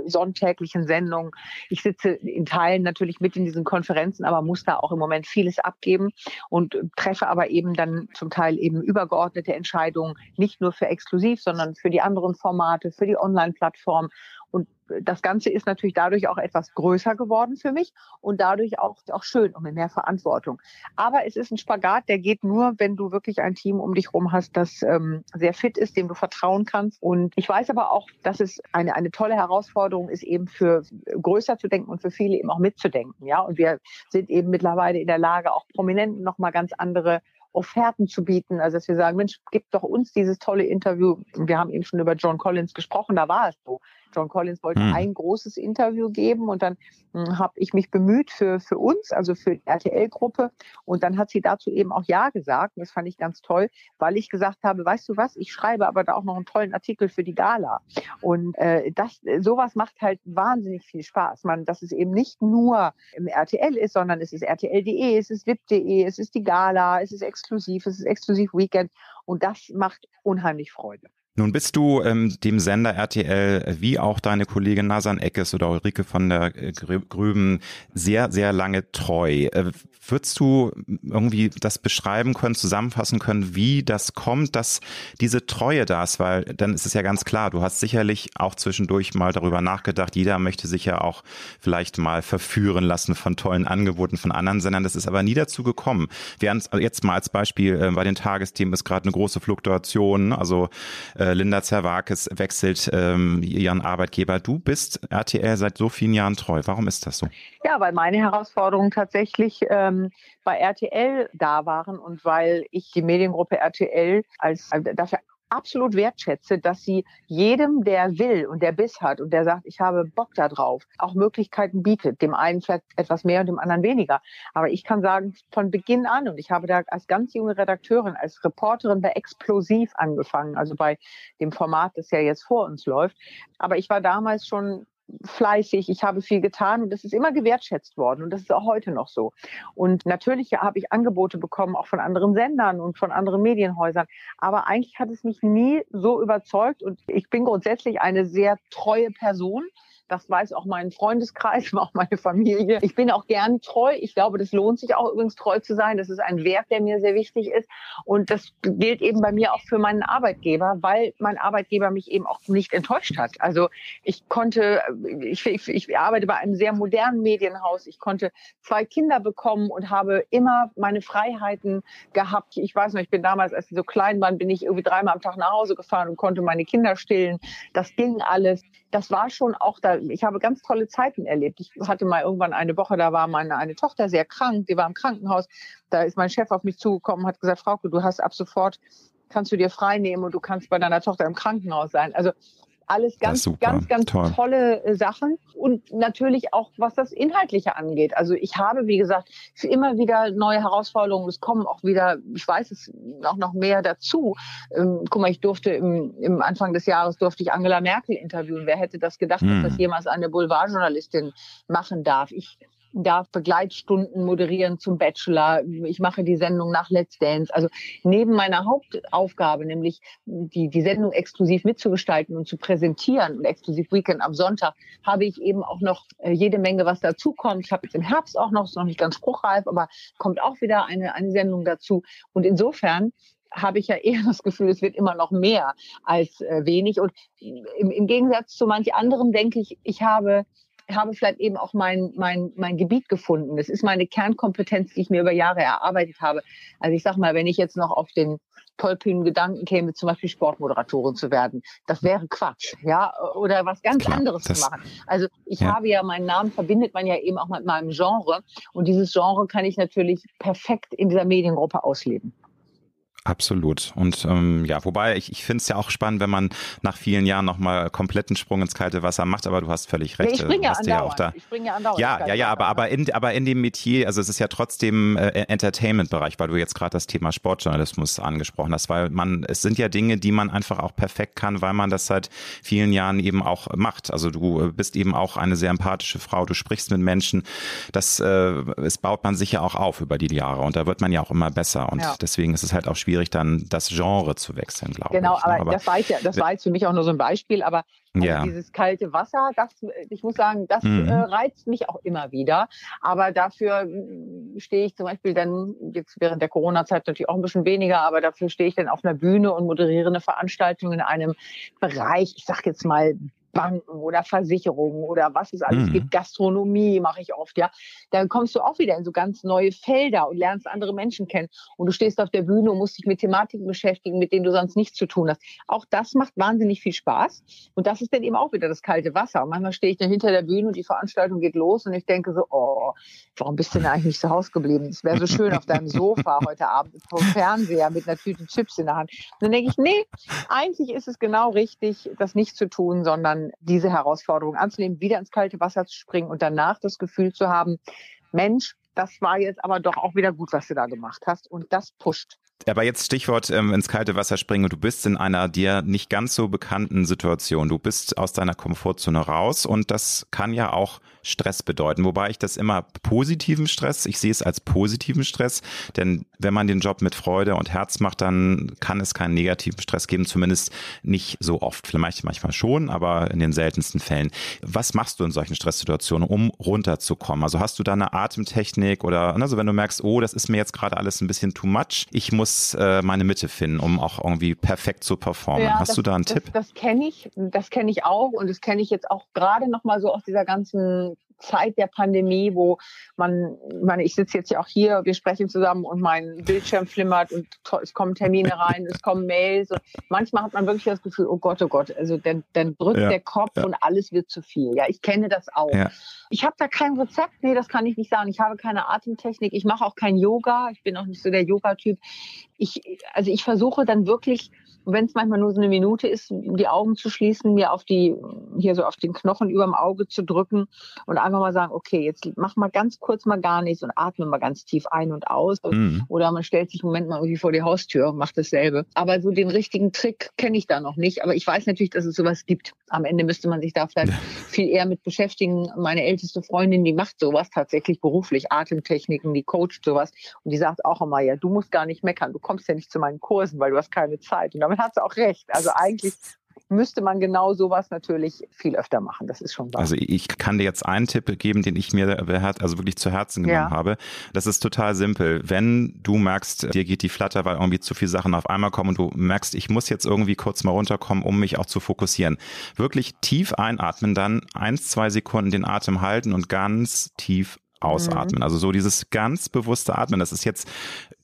sonntäglichen Sendung. Ich sitze in Teilen natürlich mit in diesen Konferenzen, aber muss da auch im Moment vieles abgeben und treffe aber eben dann zum Teil eben übergeordnete Entscheidungen, nicht nur für exklusiv, sondern für die anderen Formate, für die Online-Plattform. Und das Ganze ist natürlich dadurch auch etwas größer geworden für mich und dadurch auch, auch schön und mit mehr Verantwortung. Aber es ist ein Spagat, der geht nur, wenn du wirklich ein Team um dich herum hast, das ähm, sehr fit ist, dem du vertrauen kannst. Und ich weiß aber auch, dass es eine, eine tolle Herausforderung ist, eben für größer zu denken und für viele eben auch mitzudenken. Ja, und wir sind eben mittlerweile in der Lage, auch Prominenten nochmal ganz andere Offerten zu bieten. Also dass wir sagen, Mensch, gib doch uns dieses tolle Interview. Wir haben eben schon über John Collins gesprochen, da war es so. John Collins wollte hm. ein großes Interview geben und dann hm, habe ich mich bemüht für, für uns, also für die RTL-Gruppe. Und dann hat sie dazu eben auch Ja gesagt. Und das fand ich ganz toll, weil ich gesagt habe, weißt du was, ich schreibe aber da auch noch einen tollen Artikel für die Gala. Und äh, das, sowas macht halt wahnsinnig viel Spaß. Man, dass es eben nicht nur im RTL ist, sondern es ist RTL.de, es ist VIP.de, es ist die Gala, es ist exklusiv, es ist exklusiv Weekend. Und das macht unheimlich Freude. Nun bist du ähm, dem Sender RTL wie auch deine Kollegin Nasan Eckes oder Ulrike von der äh, Grüben sehr, sehr lange treu. Äh, würdest du irgendwie das beschreiben können, zusammenfassen können, wie das kommt, dass diese Treue da ist? Weil dann ist es ja ganz klar, du hast sicherlich auch zwischendurch mal darüber nachgedacht, jeder möchte sich ja auch vielleicht mal verführen lassen von tollen Angeboten von anderen Sendern. Das ist aber nie dazu gekommen. Wir haben jetzt mal als Beispiel, äh, bei den Tagesthemen ist gerade eine große Fluktuation, also äh, äh, Linda Zerwakis wechselt ähm, ihren Arbeitgeber. Du bist RTL seit so vielen Jahren treu. Warum ist das so? Ja, weil meine Herausforderungen tatsächlich ähm, bei RTL da waren und weil ich die Mediengruppe RTL als äh, dafür absolut wertschätze, dass sie jedem, der will und der Biss hat und der sagt, ich habe Bock da drauf, auch Möglichkeiten bietet. Dem einen vielleicht etwas mehr und dem anderen weniger. Aber ich kann sagen, von Beginn an, und ich habe da als ganz junge Redakteurin, als Reporterin bei Explosiv angefangen, also bei dem Format, das ja jetzt vor uns läuft. Aber ich war damals schon fleißig, ich habe viel getan und das ist immer gewertschätzt worden und das ist auch heute noch so. Und natürlich habe ich Angebote bekommen, auch von anderen Sendern und von anderen Medienhäusern, aber eigentlich hat es mich nie so überzeugt und ich bin grundsätzlich eine sehr treue Person das weiß auch mein Freundeskreis, auch meine Familie. Ich bin auch gern treu. Ich glaube, das lohnt sich auch übrigens treu zu sein. Das ist ein Wert, der mir sehr wichtig ist. Und das gilt eben bei mir auch für meinen Arbeitgeber, weil mein Arbeitgeber mich eben auch nicht enttäuscht hat. Also ich konnte, ich, ich, ich arbeite bei einem sehr modernen Medienhaus. Ich konnte zwei Kinder bekommen und habe immer meine Freiheiten gehabt. Ich weiß noch, ich bin damals, als sie so klein waren, bin ich irgendwie dreimal am Tag nach Hause gefahren und konnte meine Kinder stillen. Das ging alles. Das war schon auch da ich habe ganz tolle Zeiten erlebt. Ich hatte mal irgendwann eine Woche, da war meine eine Tochter sehr krank, die war im Krankenhaus. Da ist mein Chef auf mich zugekommen hat gesagt, Frauke, du hast ab sofort, kannst du dir frei nehmen und du kannst bei deiner Tochter im Krankenhaus sein. Also alles ganz, ganz, ganz Toll. tolle äh, Sachen. Und natürlich auch, was das Inhaltliche angeht. Also ich habe, wie gesagt, immer wieder neue Herausforderungen. Es kommen auch wieder, ich weiß es auch noch mehr dazu. Ähm, guck mal, ich durfte im, im Anfang des Jahres durfte ich Angela Merkel interviewen. Wer hätte das gedacht, hm. dass das jemals eine Boulevardjournalistin machen darf? Ich darf Begleitstunden moderieren zum Bachelor. Ich mache die Sendung nach Let's Dance. Also neben meiner Hauptaufgabe, nämlich die, die Sendung exklusiv mitzugestalten und zu präsentieren und exklusiv Weekend am Sonntag, habe ich eben auch noch äh, jede Menge, was dazu kommt. Ich habe jetzt im Herbst auch noch, ist noch nicht ganz spruchreif, aber kommt auch wieder eine, eine Sendung dazu. Und insofern habe ich ja eher das Gefühl, es wird immer noch mehr als äh, wenig. Und im, im Gegensatz zu manch anderem denke ich, ich habe habe vielleicht eben auch mein, mein, mein Gebiet gefunden. Das ist meine Kernkompetenz, die ich mir über Jahre erarbeitet habe. Also ich sage mal, wenn ich jetzt noch auf den tollkühnen Gedanken käme, zum Beispiel Sportmoderatorin zu werden, das wäre Quatsch, ja, oder was ganz Klar, anderes zu machen. Also ich ja. habe ja meinen Namen verbindet man ja eben auch mit meinem Genre und dieses Genre kann ich natürlich perfekt in dieser Mediengruppe ausleben. Absolut. Und ähm, ja, wobei ich, ich finde es ja auch spannend, wenn man nach vielen Jahren nochmal kompletten Sprung ins kalte Wasser macht, aber du hast völlig recht. Nee, ich springe ja, ja auch da. Ich springe ja andauernd. Ja, ja, ja, aber, aber, in, aber in dem Metier, also es ist ja trotzdem äh, Entertainment-Bereich, weil du jetzt gerade das Thema Sportjournalismus angesprochen hast, weil man, es sind ja Dinge, die man einfach auch perfekt kann, weil man das seit vielen Jahren eben auch macht. Also du äh, bist eben auch eine sehr empathische Frau, du sprichst mit Menschen, das, äh, es baut man sich ja auch auf über die Jahre und da wird man ja auch immer besser und ja. deswegen ist es halt auch schwierig, dann das Genre zu wechseln, glaube genau, ich. Genau, aber, aber, das war, ja, das war jetzt für mich auch nur so ein Beispiel, aber also ja. dieses kalte Wasser, das, ich muss sagen, das mhm. äh, reizt mich auch immer wieder. Aber dafür hm, stehe ich zum Beispiel dann, jetzt während der Corona-Zeit natürlich auch ein bisschen weniger, aber dafür stehe ich dann auf einer Bühne und moderiere eine Veranstaltung in einem Bereich, ich sag jetzt mal Banken oder Versicherungen oder was es alles mhm. gibt, Gastronomie mache ich oft, ja. Da kommst du auch wieder in so ganz neue Felder und lernst andere Menschen kennen. Und du stehst auf der Bühne und musst dich mit Thematiken beschäftigen, mit denen du sonst nichts zu tun hast. Auch das macht wahnsinnig viel Spaß. Und das ist dann eben auch wieder das kalte Wasser. Und manchmal stehe ich dann hinter der Bühne und die Veranstaltung geht los und ich denke so, oh, warum bist du denn eigentlich nicht zu Hause geblieben? Es wäre so schön auf deinem Sofa heute Abend vor dem Fernseher mit einer Tüte Chips in der Hand. Und dann denke ich, nee, eigentlich ist es genau richtig, das nicht zu tun, sondern diese Herausforderung anzunehmen, wieder ins kalte Wasser zu springen und danach das Gefühl zu haben, Mensch, das war jetzt aber doch auch wieder gut, was du da gemacht hast. Und das pusht. Aber jetzt Stichwort ähm, ins kalte Wasser springen. Du bist in einer dir nicht ganz so bekannten Situation. Du bist aus deiner Komfortzone raus und das kann ja auch Stress bedeuten. Wobei ich das immer positiven Stress, ich sehe es als positiven Stress, denn wenn man den Job mit Freude und Herz macht, dann kann es keinen negativen Stress geben, zumindest nicht so oft. Vielleicht manchmal schon, aber in den seltensten Fällen. Was machst du in solchen Stresssituationen, um runterzukommen? Also hast du da eine Atemtechnik oder also wenn du merkst, oh, das ist mir jetzt gerade alles ein bisschen too much, ich muss äh, meine Mitte finden, um auch irgendwie perfekt zu performen. Ja, Hast das, du da einen das, Tipp? Das kenne ich, das kenne ich auch und das kenne ich jetzt auch gerade noch mal so aus dieser ganzen Zeit der Pandemie, wo man, meine, ich sitze jetzt ja auch hier, wir sprechen zusammen und mein Bildschirm flimmert und es kommen Termine rein, es kommen Mails und manchmal hat man wirklich das Gefühl, oh Gott, oh Gott, also dann, dann drückt ja, der Kopf ja. und alles wird zu viel. Ja, ich kenne das auch. Ja. Ich habe da kein Rezept, nee, das kann ich nicht sagen. Ich habe keine Atemtechnik, ich mache auch kein Yoga, ich bin auch nicht so der Yoga-Typ. Ich, also ich versuche dann wirklich wenn es manchmal nur so eine Minute ist, die Augen zu schließen, mir auf die, hier so auf den Knochen über dem Auge zu drücken und einfach mal sagen, okay, jetzt mach mal ganz kurz mal gar nichts und atme mal ganz tief ein und aus. Mhm. Oder man stellt sich im Moment mal irgendwie vor die Haustür und macht dasselbe. Aber so den richtigen Trick kenne ich da noch nicht. Aber ich weiß natürlich, dass es sowas gibt. Am Ende müsste man sich da vielleicht viel eher mit beschäftigen. Meine älteste Freundin, die macht sowas tatsächlich beruflich, Atemtechniken, die coacht sowas. Und die sagt auch immer, ja, du musst gar nicht meckern, du kommst ja nicht zu meinen Kursen, weil du hast keine Zeit. Und damit hat sie auch recht. Also eigentlich müsste man genau sowas natürlich viel öfter machen. Das ist schon wahr. Also ich kann dir jetzt einen Tipp geben, den ich mir also wirklich zu Herzen genommen ja. habe. Das ist total simpel. Wenn du merkst, dir geht die Flatter, weil irgendwie zu viele Sachen auf einmal kommen und du merkst, ich muss jetzt irgendwie kurz mal runterkommen, um mich auch zu fokussieren. Wirklich tief einatmen, dann eins, zwei Sekunden den Atem halten und ganz tief ausatmen. Mhm. Also so dieses ganz bewusste Atmen. Das ist jetzt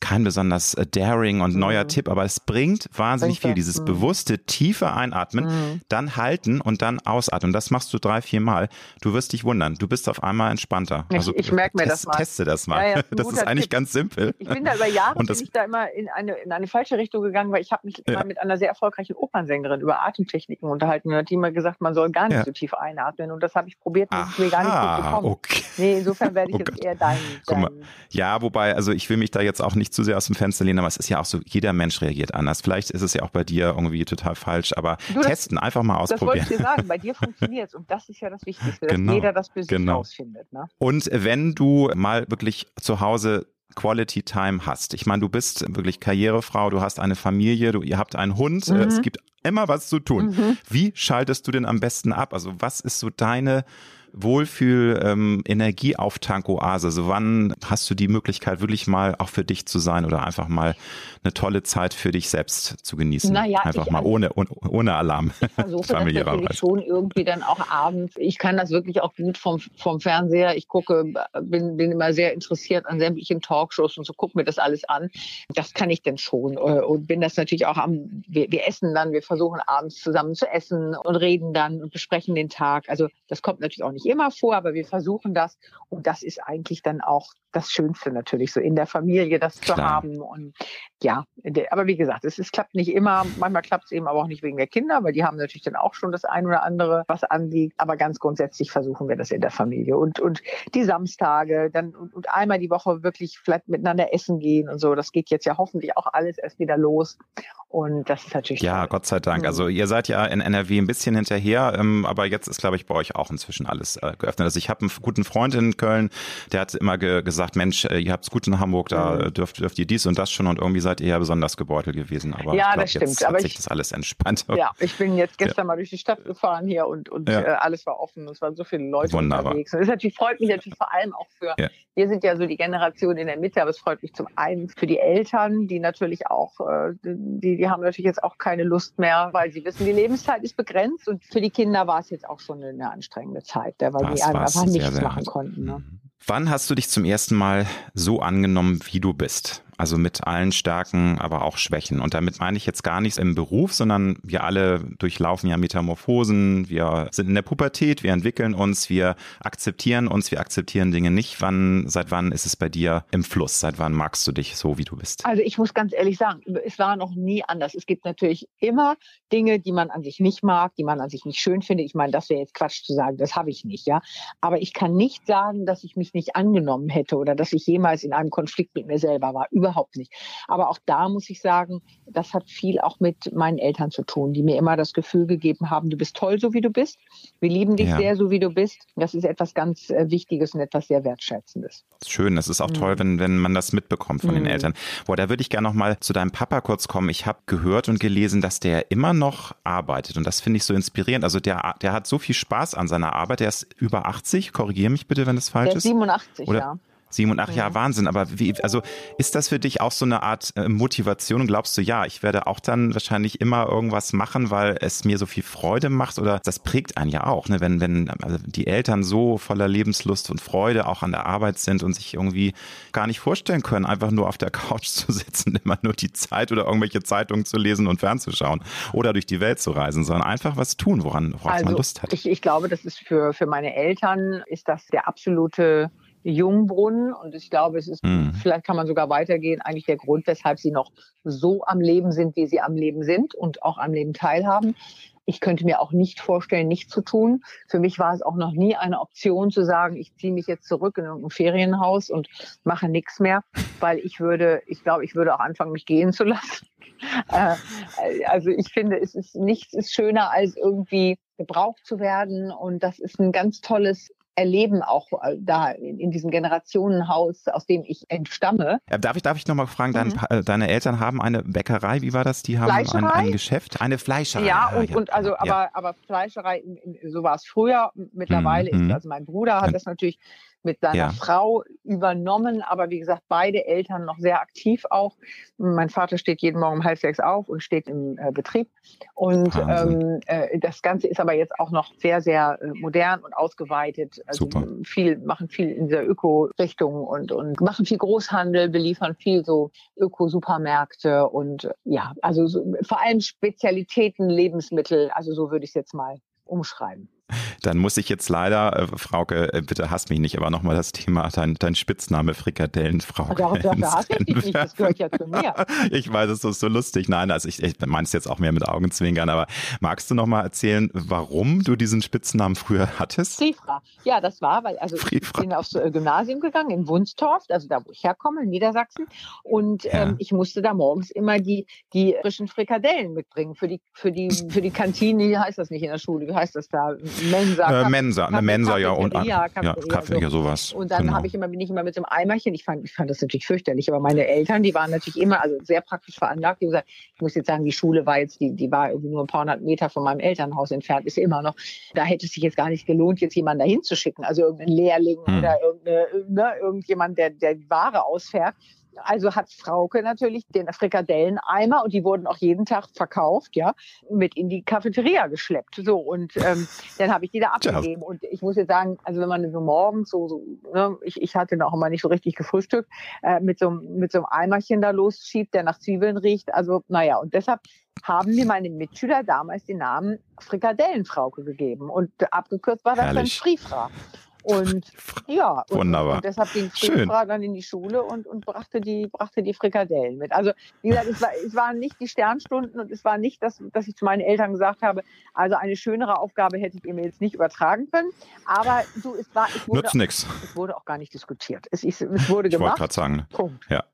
kein besonders äh, daring und neuer mhm. Tipp, aber es bringt wahnsinnig viel. Dieses mhm. bewusste, tiefe Einatmen, mhm. dann halten und dann ausatmen. Das machst du drei, vier Mal. Du wirst dich wundern. Du bist auf einmal entspannter. Also ich, ich merke mir das mal. Teste das mal. Ja, ja, das ist eigentlich Tipp. ganz simpel. Ich bin da über Jahre und das, bin ich da immer in eine, in eine falsche Richtung gegangen, weil ich habe mich ja. mal mit einer sehr erfolgreichen Opernsängerin über Atemtechniken unterhalten und hat die immer gesagt, man soll gar nicht so tief einatmen. Und das habe ich probiert und ist mir gar nicht gut gekommen. Okay. Nee, insofern werde ich oh jetzt eher dein, dein Ja, wobei, also ich will mich da jetzt auch nicht zu sehr aus dem Fenster lehnen, aber es ist ja auch so, jeder Mensch reagiert anders. Vielleicht ist es ja auch bei dir irgendwie total falsch, aber du, das, testen, einfach mal ausprobieren. Das wollte ich dir sagen, bei dir funktioniert es und das ist ja das Wichtigste, dass genau, jeder das für sich genau. rausfindet. Ne? Und wenn du mal wirklich zu Hause Quality Time hast. Ich meine, du bist wirklich Karrierefrau, du hast eine Familie, du, ihr habt einen Hund, mhm. es gibt immer was zu tun. Mhm. Wie schaltest du denn am besten ab? Also was ist so deine Wohlfühl, ähm, Energieauftankoase? Also wann hast du die Möglichkeit, wirklich mal auch für dich zu sein oder einfach mal eine tolle Zeit für dich selbst zu genießen? Naja, einfach mal ohne, ohne, ohne Alarm. Ich versuche das natürlich schon irgendwie dann auch abends. Ich kann das wirklich auch gut vom, vom Fernseher. Ich gucke, bin, bin immer sehr interessiert an sämtlichen Talkshows und so gucke mir das alles an. Das kann ich denn schon. Äh, und bin das natürlich auch am, wir, wir essen dann, wir versuchen abends zusammen zu essen und reden dann und besprechen den Tag. Also das kommt natürlich auch nicht nicht immer vor, aber wir versuchen das. Und das ist eigentlich dann auch das Schönste natürlich, so in der Familie das Klar. zu haben. Und ja, aber wie gesagt, es, es klappt nicht immer. Manchmal klappt es eben aber auch nicht wegen der Kinder, weil die haben natürlich dann auch schon das ein oder andere, was anliegt. Aber ganz grundsätzlich versuchen wir das in der Familie. Und, und die Samstage, dann und, und einmal die Woche wirklich vielleicht miteinander essen gehen und so. Das geht jetzt ja hoffentlich auch alles erst wieder los. Und das ist natürlich. Ja, toll. Gott sei Dank. Also ihr seid ja in NRW ein bisschen hinterher, ähm, aber jetzt ist, glaube ich, bei euch auch inzwischen alles äh, geöffnet. Also ich habe einen guten Freund in Köln, der hat immer ge gesagt, Mensch, äh, ihr habt's gut in Hamburg, da mhm. dürft, dürft ihr dies und das schon und irgendwie seid ihr ja besonders gebeutelt gewesen. Aber ja, ich glaub, das stimmt. jetzt aber hat sich das alles entspannt. Ja, ich bin jetzt gestern ja. mal durch die Stadt gefahren hier und, und ja. äh, alles war offen. Es waren so viele Leute Wunderbar. unterwegs. Und es natürlich, freut mich natürlich vor allem auch für, ja. wir sind ja so die Generation in der Mitte, aber es freut mich zum einen für die Eltern, die natürlich auch, äh, die, die haben natürlich jetzt auch keine Lust mehr, weil sie wissen, die Lebenszeit ist begrenzt und für die Kinder war es jetzt auch schon eine, anstrengende Zeit, weil das die einfach nichts machen konnten. Ne? Mhm. Wann hast du dich zum ersten Mal so angenommen, wie du bist? Also mit allen Stärken, aber auch Schwächen. Und damit meine ich jetzt gar nichts im Beruf, sondern wir alle durchlaufen ja Metamorphosen. Wir sind in der Pubertät, wir entwickeln uns, wir akzeptieren uns, wir akzeptieren Dinge nicht. Wann, seit wann ist es bei dir im Fluss? Seit wann magst du dich so, wie du bist? Also ich muss ganz ehrlich sagen, es war noch nie anders. Es gibt natürlich immer Dinge, die man an sich nicht mag, die man an sich nicht schön findet. Ich meine, das wäre jetzt Quatsch zu sagen, das habe ich nicht, ja. Aber ich kann nicht sagen, dass ich mich nicht angenommen hätte oder dass ich jemals in einem Konflikt mit mir selber war überhaupt nicht. Aber auch da muss ich sagen, das hat viel auch mit meinen Eltern zu tun, die mir immer das Gefühl gegeben haben, du bist toll, so wie du bist. Wir lieben dich ja. sehr, so wie du bist. Das ist etwas ganz äh, Wichtiges und etwas sehr Wertschätzendes. Schön, das ist auch mhm. toll, wenn, wenn man das mitbekommt von mhm. den Eltern. Boah, da würde ich gerne noch mal zu deinem Papa kurz kommen. Ich habe gehört und gelesen, dass der immer noch arbeitet und das finde ich so inspirierend. Also der, der hat so viel Spaß an seiner Arbeit. Der ist über 80, korrigiere mich bitte, wenn das falsch der ist. 87, Oder? ja. Sieben und acht Jahre, Wahnsinn. Aber wie, also ist das für dich auch so eine Art äh, Motivation? Glaubst du, ja, ich werde auch dann wahrscheinlich immer irgendwas machen, weil es mir so viel Freude macht? Oder das prägt einen ja auch, ne? wenn, wenn also die Eltern so voller Lebenslust und Freude auch an der Arbeit sind und sich irgendwie gar nicht vorstellen können, einfach nur auf der Couch zu sitzen, immer nur die Zeit oder irgendwelche Zeitungen zu lesen und fernzuschauen oder durch die Welt zu reisen, sondern einfach was tun, woran, worauf also, man Lust hat. Ich, ich glaube, das ist für, für meine Eltern ist das der absolute Jungbrunnen. Und ich glaube, es ist, mhm. vielleicht kann man sogar weitergehen, eigentlich der Grund, weshalb sie noch so am Leben sind, wie sie am Leben sind und auch am Leben teilhaben. Ich könnte mir auch nicht vorstellen, nichts zu tun. Für mich war es auch noch nie eine Option zu sagen, ich ziehe mich jetzt zurück in irgendein Ferienhaus und mache nichts mehr, weil ich würde, ich glaube, ich würde auch anfangen, mich gehen zu lassen. Äh, also ich finde, es ist nichts ist schöner als irgendwie gebraucht zu werden und das ist ein ganz tolles erleben auch äh, da in, diesem Generationenhaus, aus dem ich entstamme. Ja, darf ich, darf ich nochmal fragen, dein, mhm. deine Eltern haben eine Bäckerei, wie war das? Die haben ein, ein, Geschäft, eine Fleischerei. Ja, und, ja, und also, ja. aber, aber Fleischerei, so war es früher. Mittlerweile mhm. ist, also mein Bruder hat das natürlich mit seiner ja. Frau übernommen, aber wie gesagt, beide Eltern noch sehr aktiv auch. Mein Vater steht jeden Morgen um halb sechs auf und steht im äh, Betrieb. Und ähm, äh, das Ganze ist aber jetzt auch noch sehr, sehr äh, modern und ausgeweitet. Also Super. viel, machen viel in dieser Öko-Richtung und, und machen viel Großhandel, beliefern viel so Öko-Supermärkte und ja, also so, vor allem Spezialitäten, Lebensmittel, also so würde ich es jetzt mal umschreiben. Dann muss ich jetzt leider, äh, Frauke, äh, bitte hasst mich nicht, aber nochmal das Thema, dein, dein Spitzname Frikadellenfrauke. Darauf, dafür hasse ich dich nicht, das gehört ja zu mir. ich weiß, es ist so lustig. Nein, also ich, ich meine es jetzt auch mehr mit Augenzwinkern, aber magst du nochmal erzählen, warum du diesen Spitznamen früher hattest? Frifra. Ja, das war, weil also Frifra. ich bin aufs äh, Gymnasium gegangen in Wunstorf, also da, wo ich herkomme, in Niedersachsen. Und ja. ähm, ich musste da morgens immer die, die frischen Frikadellen mitbringen für die, für die, für die Kantine, wie heißt das nicht in der Schule, wie heißt das da? Mensa. Äh, Mensa, eine Mensa, ja, und ja, Kaffee, ja, sowas. Und dann genau. habe ich immer, bin ich immer mit so einem Eimerchen, ich fand, ich fand das natürlich fürchterlich, aber meine Eltern, die waren natürlich immer, also sehr praktisch veranlagt, die gesagt, ich muss jetzt sagen, die Schule war jetzt, die, die war irgendwie nur ein paar hundert Meter von meinem Elternhaus entfernt, ist immer noch, da hätte es sich jetzt gar nicht gelohnt, jetzt jemanden dahin zu schicken, also irgendeinen Lehrling hm. oder irgende, ne, irgendjemand, der, der die Ware ausfährt also hat Frauke natürlich den Frikadelleneimer und die wurden auch jeden Tag verkauft, ja, mit in die Cafeteria geschleppt. So und ähm, dann habe ich die da abgegeben. Ja. Und ich muss jetzt sagen, also wenn man so morgens so, so ne, ich, ich hatte noch immer nicht so richtig gefrühstückt, äh, mit so mit so einem Eimerchen da losschiebt, der nach Zwiebeln riecht. Also naja, und deshalb haben mir meine Mitschüler damals den Namen Frikadellenfrauke gegeben und abgekürzt war das Herrlich. dann Frifra. Und ja, Wunderbar. Und, und deshalb ging Frifra dann in die Schule und, und brachte, die, brachte die Frikadellen mit. Also wie gesagt, es, war, es waren nicht die Sternstunden und es war nicht, dass, dass ich zu meinen Eltern gesagt habe, also eine schönere Aufgabe hättet ihr mir jetzt nicht übertragen können. Aber du, es war, es wurde, Nutzt Es wurde auch gar nicht diskutiert. Es, es, es wurde gemacht. Ich wollte gerade sagen. Punkt. Ja.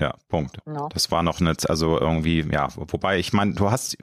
Ja, Punkt. No. Das war noch nicht, also irgendwie, ja, wobei ich meine, du hast,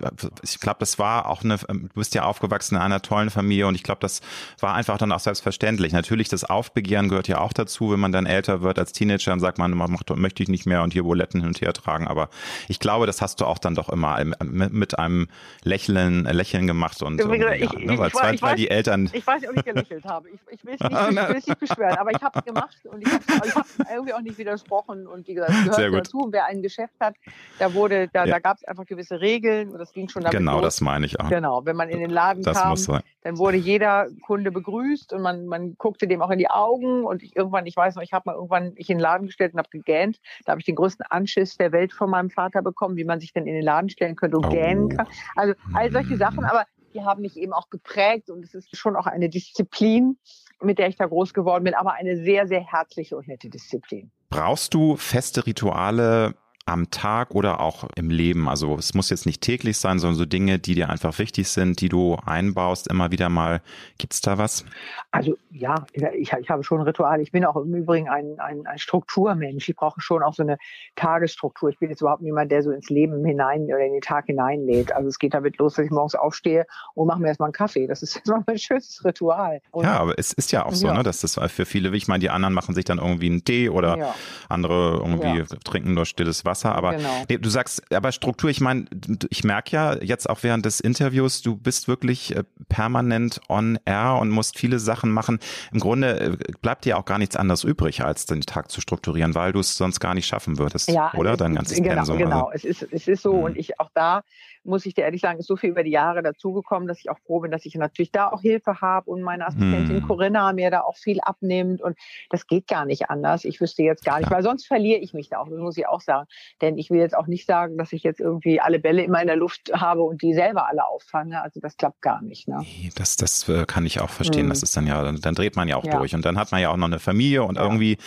ich glaube, das war auch eine, du bist ja aufgewachsen in einer tollen Familie und ich glaube, das war einfach dann auch selbstverständlich. Natürlich, das Aufbegehren gehört ja auch dazu, wenn man dann älter wird als Teenager und sagt man, man macht, möchte ich nicht mehr und hier Buletten hin und her tragen. Aber ich glaube, das hast du auch dann doch immer mit einem Lächeln, Lächeln gemacht und, und ja, ich, ne, weil, ich, zwei, ich weiß, die Eltern. Ich weiß nicht, ob ich gelächelt habe. Ich, ich will es nicht, ich nicht beschweren, aber ich habe es gemacht und ich habe irgendwie auch nicht widersprochen und wie gesagt, gehört sehr gut. dazu. Wer ein Geschäft hat, da wurde, da, ja. da gab es einfach gewisse Regeln und das ging schon damit Genau, los. das meine ich auch. Genau, wenn man in den Laden das kam, dann wurde jeder Kunde begrüßt und man, man guckte dem auch in die Augen und ich irgendwann, ich weiß noch, ich habe mal irgendwann ich in den Laden gestellt und habe gegähnt. Da habe ich den größten Anschiss der Welt von meinem Vater bekommen, wie man sich denn in den Laden stellen könnte und oh. gähnen kann. Also all solche Sachen, hm. aber die haben mich eben auch geprägt und es ist schon auch eine Disziplin, mit der ich da groß geworden bin, aber eine sehr, sehr herzliche und nette Disziplin. Brauchst du feste Rituale am Tag oder auch im Leben? Also es muss jetzt nicht täglich sein, sondern so Dinge, die dir einfach wichtig sind, die du einbaust, immer wieder mal. Gibt's da was? Also ja, ich, ich habe schon ein Ritual. Ich bin auch im Übrigen ein, ein, ein Strukturmensch. Ich brauche schon auch so eine Tagesstruktur. Ich bin jetzt überhaupt niemand, der so ins Leben hinein oder in den Tag hineinlädt. Also es geht damit los, dass ich morgens aufstehe und mache mir erstmal einen Kaffee. Das ist immer mein schönes Ritual. Und ja, aber es ist ja auch so, ja. ne, dass das für viele, ich meine, die anderen machen sich dann irgendwie einen Tee oder ja. andere irgendwie ja. trinken nur stilles Wasser. Aber genau. nee, du sagst, aber Struktur, ich meine, ich merke ja jetzt auch während des Interviews, du bist wirklich äh, permanent on air und musst viele Sachen machen. Im Grunde äh, bleibt dir auch gar nichts anderes übrig, als den Tag zu strukturieren, weil du es sonst gar nicht schaffen würdest, ja, oder? Dein ganzes genau, Pensum. Genau, also. es ist, es ist so hm. und ich auch da muss ich dir ehrlich sagen, ist so viel über die Jahre dazugekommen, dass ich auch froh bin, dass ich natürlich da auch Hilfe habe und meine Assistentin hm. Corinna mir da auch viel abnimmt und das geht gar nicht anders. Ich wüsste jetzt gar nicht, weil sonst verliere ich mich da auch, das muss ich auch sagen. Denn ich will jetzt auch nicht sagen, dass ich jetzt irgendwie alle Bälle immer in der Luft habe und die selber alle auffange. Also das klappt gar nicht. Ne? Das, das äh, kann ich auch verstehen. Hm. Das ist dann ja, dann, dreht man ja auch ja. durch und dann hat man ja auch noch eine Familie und ja. irgendwie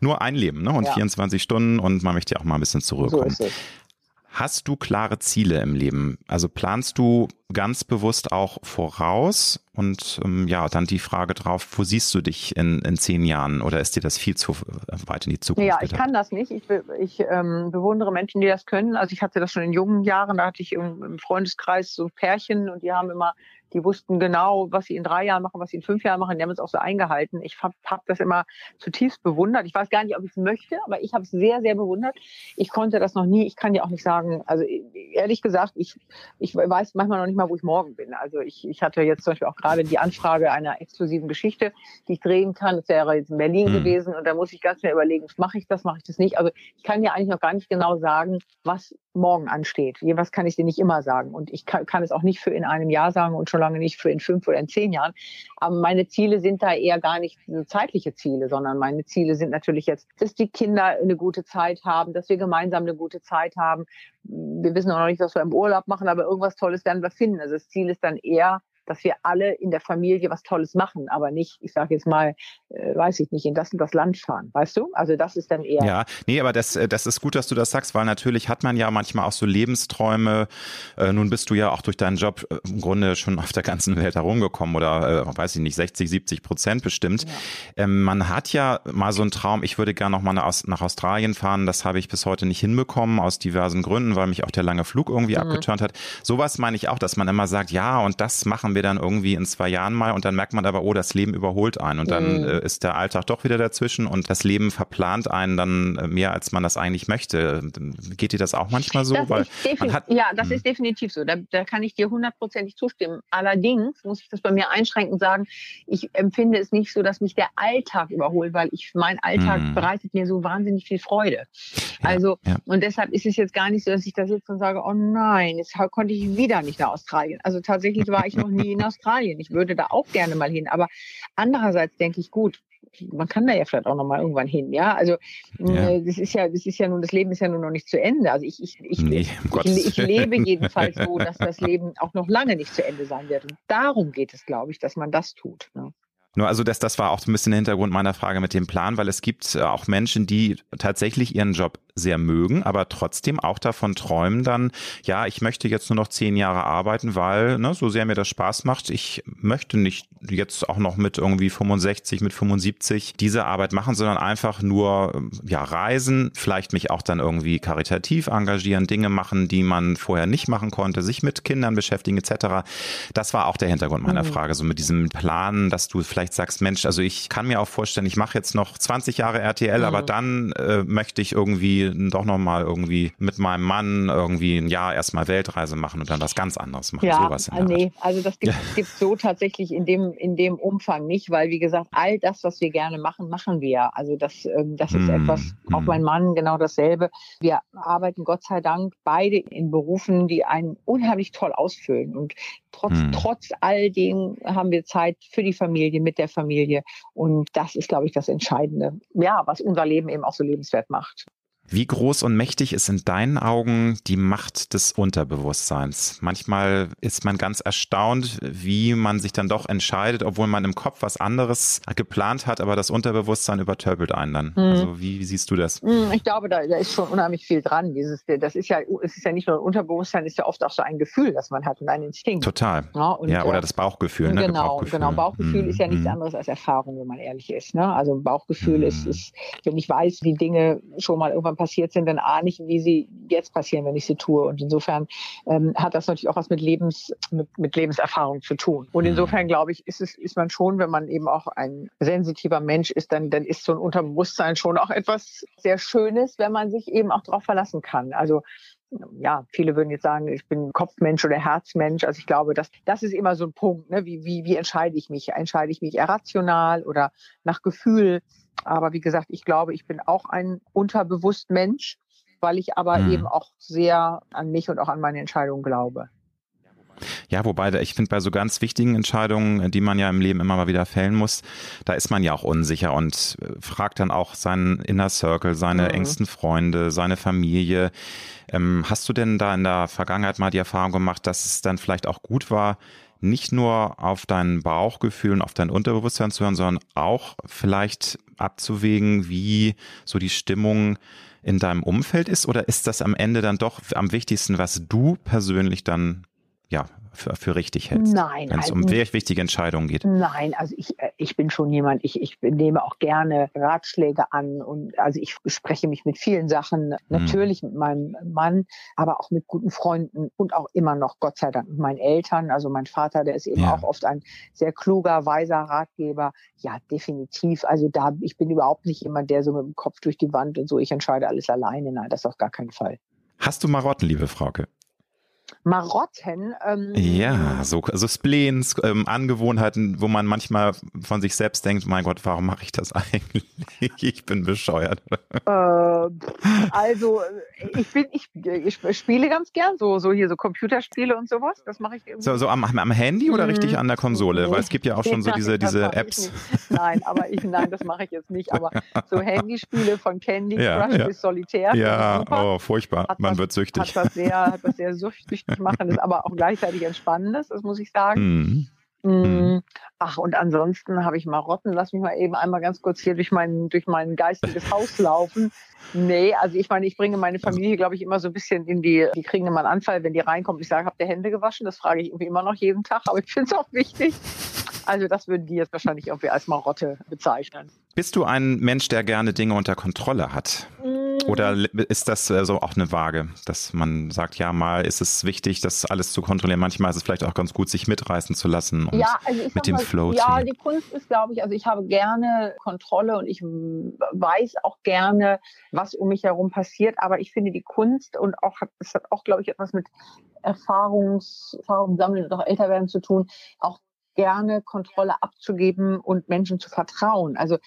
nur ein Leben ne? und ja. 24 Stunden und man möchte ja auch mal ein bisschen zurückkommen. So. Hast du klare Ziele im Leben? Also planst du ganz bewusst auch voraus? Und ähm, ja, dann die Frage drauf, wo siehst du dich in, in zehn Jahren oder ist dir das viel zu weit in die Zukunft? Ja, ich gedacht? kann das nicht. Ich, ich ähm, bewundere Menschen, die das können. Also ich hatte das schon in jungen Jahren, da hatte ich im, im Freundeskreis so Pärchen und die haben immer die wussten genau, was sie in drei Jahren machen, was sie in fünf Jahren machen. Die haben es auch so eingehalten. Ich habe hab das immer zutiefst bewundert. Ich weiß gar nicht, ob ich es möchte, aber ich habe es sehr, sehr bewundert. Ich konnte das noch nie. Ich kann dir auch nicht sagen, also ehrlich gesagt, ich, ich weiß manchmal noch nicht mal, wo ich morgen bin. Also ich, ich hatte jetzt zum Beispiel auch gerade die Anfrage einer exklusiven Geschichte, die ich drehen kann. Das wäre jetzt in Berlin mhm. gewesen und da muss ich ganz schnell überlegen, mache ich das, mache ich das nicht. Also ich kann dir eigentlich noch gar nicht genau sagen, was morgen ansteht. Was kann ich dir nicht immer sagen. Und ich kann, kann es auch nicht für in einem Jahr sagen und schon lange nicht für in fünf oder in zehn Jahren. Aber meine Ziele sind da eher gar nicht zeitliche Ziele, sondern meine Ziele sind natürlich jetzt, dass die Kinder eine gute Zeit haben, dass wir gemeinsam eine gute Zeit haben. Wir wissen auch noch nicht, was wir im Urlaub machen, aber irgendwas Tolles werden wir finden. Also das Ziel ist dann eher, dass wir alle in der Familie was Tolles machen, aber nicht, ich sage jetzt mal, äh, weiß ich nicht, in das und das Land fahren, weißt du? Also das ist dann eher. Ja, nee, aber das, äh, das ist gut, dass du das sagst, weil natürlich hat man ja manchmal auch so Lebensträume. Äh, nun bist du ja auch durch deinen Job äh, im Grunde schon auf der ganzen Welt herumgekommen oder äh, weiß ich nicht, 60, 70 Prozent bestimmt. Ja. Ähm, man hat ja mal so einen Traum, ich würde gerne noch mal nach, nach Australien fahren, das habe ich bis heute nicht hinbekommen, aus diversen Gründen, weil mich auch der lange Flug irgendwie mhm. abgeturnt hat. Sowas meine ich auch, dass man immer sagt, ja, und das machen wir dann irgendwie in zwei Jahren mal und dann merkt man aber, oh, das Leben überholt einen und dann mhm. äh, ist der Alltag doch wieder dazwischen und das Leben verplant einen dann äh, mehr, als man das eigentlich möchte. Geht dir das auch manchmal so? Weil hat, ja, das mh. ist definitiv so. Da, da kann ich dir hundertprozentig zustimmen. Allerdings muss ich das bei mir einschränken und sagen, ich empfinde es nicht so, dass mich der Alltag überholt, weil ich mein Alltag mh. bereitet mir so wahnsinnig viel Freude. Ja, also ja. und deshalb ist es jetzt gar nicht so, dass ich da sitze und sage, oh nein, jetzt konnte ich wieder nicht nach Australien. Also tatsächlich war ich noch nie in Australien. Ich würde da auch gerne mal hin. Aber andererseits denke ich, gut, man kann da ja vielleicht auch noch mal irgendwann hin, ja. Also ja. Äh, das ist ja, das ist ja nun, das Leben ist ja nun noch nicht zu Ende. Also ich, ich, ich, nee, ich, ich, ich lebe jedenfalls so, dass das Leben auch noch lange nicht zu Ende sein wird. Und darum geht es, glaube ich, dass man das tut. Ne? Nur also das, das war auch so ein bisschen der Hintergrund meiner Frage mit dem Plan, weil es gibt äh, auch Menschen, die tatsächlich ihren Job sehr mögen, aber trotzdem auch davon träumen dann, ja, ich möchte jetzt nur noch zehn Jahre arbeiten, weil, ne, so sehr mir das Spaß macht, ich möchte nicht jetzt auch noch mit irgendwie 65, mit 75 diese Arbeit machen, sondern einfach nur, ja, reisen, vielleicht mich auch dann irgendwie karitativ engagieren, Dinge machen, die man vorher nicht machen konnte, sich mit Kindern beschäftigen, etc. Das war auch der Hintergrund meiner mhm. Frage, so mit diesem Plan, dass du vielleicht sagst, Mensch, also ich kann mir auch vorstellen, ich mache jetzt noch 20 Jahre RTL, mhm. aber dann äh, möchte ich irgendwie doch nochmal irgendwie mit meinem Mann irgendwie ein Jahr erstmal Weltreise machen und dann was ganz anderes machen. Ja, sowas in nee, also das gibt es so tatsächlich in dem, in dem Umfang nicht, weil wie gesagt, all das, was wir gerne machen, machen wir. Also das, ähm, das ist mm, etwas, auch mm. mein Mann genau dasselbe. Wir arbeiten Gott sei Dank beide in Berufen, die einen unheimlich toll ausfüllen. Und trotz, mm. trotz all dem haben wir Zeit für die Familie, mit der Familie. Und das ist, glaube ich, das Entscheidende. Ja, was unser Leben eben auch so lebenswert macht. Wie groß und mächtig ist in deinen Augen die Macht des Unterbewusstseins? Manchmal ist man ganz erstaunt, wie man sich dann doch entscheidet, obwohl man im Kopf was anderes geplant hat, aber das Unterbewusstsein übertöpelt einen dann. Mhm. Also wie, wie, siehst du das? Hm, ich glaube, da, da, ist schon unheimlich viel dran. Dieses, das ist ja, es ist ja nicht nur ein Unterbewusstsein, es ist ja oft auch so ein Gefühl, das man hat und ein Instinkt. Total. Ja, und, ja oder äh, das Bauchgefühl. Ne? Genau, Bauchgefühl. genau. Bauchgefühl mhm. ist ja nichts hm. anderes als Erfahrung, wenn man ehrlich ist. Ne? Also Bauchgefühl mhm. ist, ist, wenn ich weiß, wie Dinge schon mal irgendwann passiert sind, dann ahne ich, wie sie jetzt passieren, wenn ich sie tue. Und insofern ähm, hat das natürlich auch was mit Lebens, mit, mit Lebenserfahrung zu tun. Und mhm. insofern glaube ich, ist es, ist man schon, wenn man eben auch ein sensitiver Mensch ist, dann, dann ist so ein Unterbewusstsein schon auch etwas sehr Schönes, wenn man sich eben auch darauf verlassen kann. Also ja, viele würden jetzt sagen, ich bin Kopfmensch oder Herzmensch. Also ich glaube, das, das ist immer so ein Punkt. Ne? Wie, wie, wie entscheide ich mich? Entscheide ich mich irrational oder nach Gefühl? Aber wie gesagt, ich glaube, ich bin auch ein unterbewusst Mensch, weil ich aber mhm. eben auch sehr an mich und auch an meine Entscheidungen glaube. Ja, wobei ich finde, bei so ganz wichtigen Entscheidungen, die man ja im Leben immer mal wieder fällen muss, da ist man ja auch unsicher und äh, fragt dann auch seinen Inner Circle, seine mhm. engsten Freunde, seine Familie. Ähm, hast du denn da in der Vergangenheit mal die Erfahrung gemacht, dass es dann vielleicht auch gut war, nicht nur auf dein Bauchgefühl und auf dein Unterbewusstsein zu hören, sondern auch vielleicht abzuwägen, wie so die Stimmung in deinem Umfeld ist? Oder ist das am Ende dann doch am wichtigsten, was du persönlich dann ja, für, für richtig hältst? Nein. Wenn es also, um wirklich wichtige Entscheidungen geht. Nein, also ich, äh, ich bin schon jemand, ich, ich nehme auch gerne Ratschläge an und also ich spreche mich mit vielen Sachen, hm. natürlich mit meinem Mann, aber auch mit guten Freunden und auch immer noch, Gott sei Dank, mit meinen Eltern. Also mein Vater, der ist eben ja. auch oft ein sehr kluger, weiser Ratgeber. Ja, definitiv. Also da, ich bin überhaupt nicht jemand, der so mit dem Kopf durch die Wand und so, ich entscheide alles alleine. Nein, das auf gar keinen Fall. Hast du Marotten, liebe Frauke? Marotten. Ähm, ja, so also Spleens, ähm, Angewohnheiten, wo man manchmal von sich selbst denkt, mein Gott, warum mache ich das eigentlich? ich bin bescheuert. Äh, also ich bin, ich, ich spiele ganz gern so, so hier so Computerspiele und sowas. Das mache ich irgendwie. So, so am, am Handy oder richtig mhm. an der Konsole? Weil es gibt ja auch schon so diese, diese Apps. Nein, aber ich, nein, das mache ich jetzt nicht. Aber so Handyspiele von Candy Crush ja, bis Solitär. Ja, oh, furchtbar. Hat man was, wird süchtig. Hat was sehr, hat was sehr süchtig machendes, aber auch gleichzeitig entspannendes, das muss ich sagen. Mhm. Mhm. Ach, und ansonsten habe ich Marotten. Lass mich mal eben einmal ganz kurz hier durch mein, durch mein geistiges Haus laufen. Nee, also ich meine, ich bringe meine Familie, glaube ich, immer so ein bisschen in die, die kriegen immer einen Anfall, wenn die reinkommen. Ich sage, habt ihr Hände gewaschen? Das frage ich irgendwie immer noch jeden Tag, aber ich finde es auch wichtig. Also das würden die jetzt wahrscheinlich irgendwie als Marotte bezeichnen. Bist du ein Mensch, der gerne Dinge unter Kontrolle hat? Mm Oder ist das so also auch eine Waage, dass man sagt, ja, mal ist es wichtig, das alles zu kontrollieren. Manchmal ist es vielleicht auch ganz gut, sich mitreißen zu lassen und ja, also mit dem mal, Flow Ja, die Kunst ist, glaube ich, also ich habe gerne Kontrolle und ich weiß auch gerne, was um mich herum passiert. Aber ich finde die Kunst und auch, es hat auch, glaube ich, etwas mit Erfahrungs, Erfahrung sammeln und auch älter werden zu tun, auch gerne Kontrolle abzugeben und Menschen zu vertrauen. Also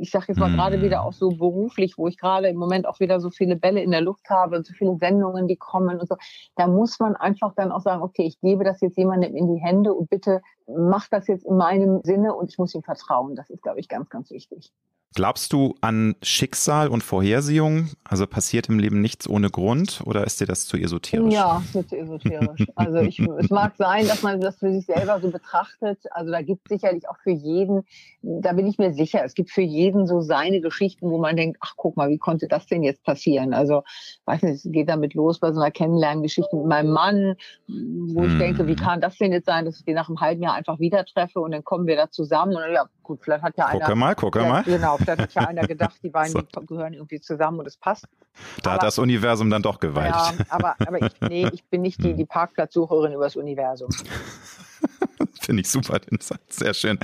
ich sage jetzt mal mhm. gerade wieder auch so beruflich, wo ich gerade im Moment auch wieder so viele Bälle in der Luft habe und so viele Sendungen, die kommen und so. Da muss man einfach dann auch sagen, okay, ich gebe das jetzt jemandem in die Hände und bitte mach das jetzt in meinem Sinne und ich muss ihm vertrauen. Das ist, glaube ich, ganz, ganz wichtig. Glaubst du an Schicksal und Vorhersehung? Also passiert im Leben nichts ohne Grund oder ist dir das zu esoterisch? Ja, es ist zu esoterisch. Also ich, es mag sein, dass man das für sich selber so betrachtet. Also da gibt es sicherlich auch für jeden, da bin ich mir sicher, es gibt für jeden so seine Geschichten, wo man denkt, ach guck mal, wie konnte das denn jetzt passieren? Also weiß nicht, es geht damit los bei so einer Kennenlerngeschichte mit meinem Mann, wo ich denke, wie mhm. kann das denn jetzt sein, dass ich den nach einem halben Jahr einfach wieder treffe und dann kommen wir da zusammen und ja, gut, vielleicht hat ja einer. Gucke mal, gucke mal. Genau, vielleicht hat ja einer gedacht, die beiden so. gehören irgendwie zusammen und es passt. Da aber, hat das Universum dann doch geweiht. Ja, aber, aber ich, nee, ich bin nicht die, die Parkplatzsucherin übers Universum. Finde ich super, den Satz. Sehr schön.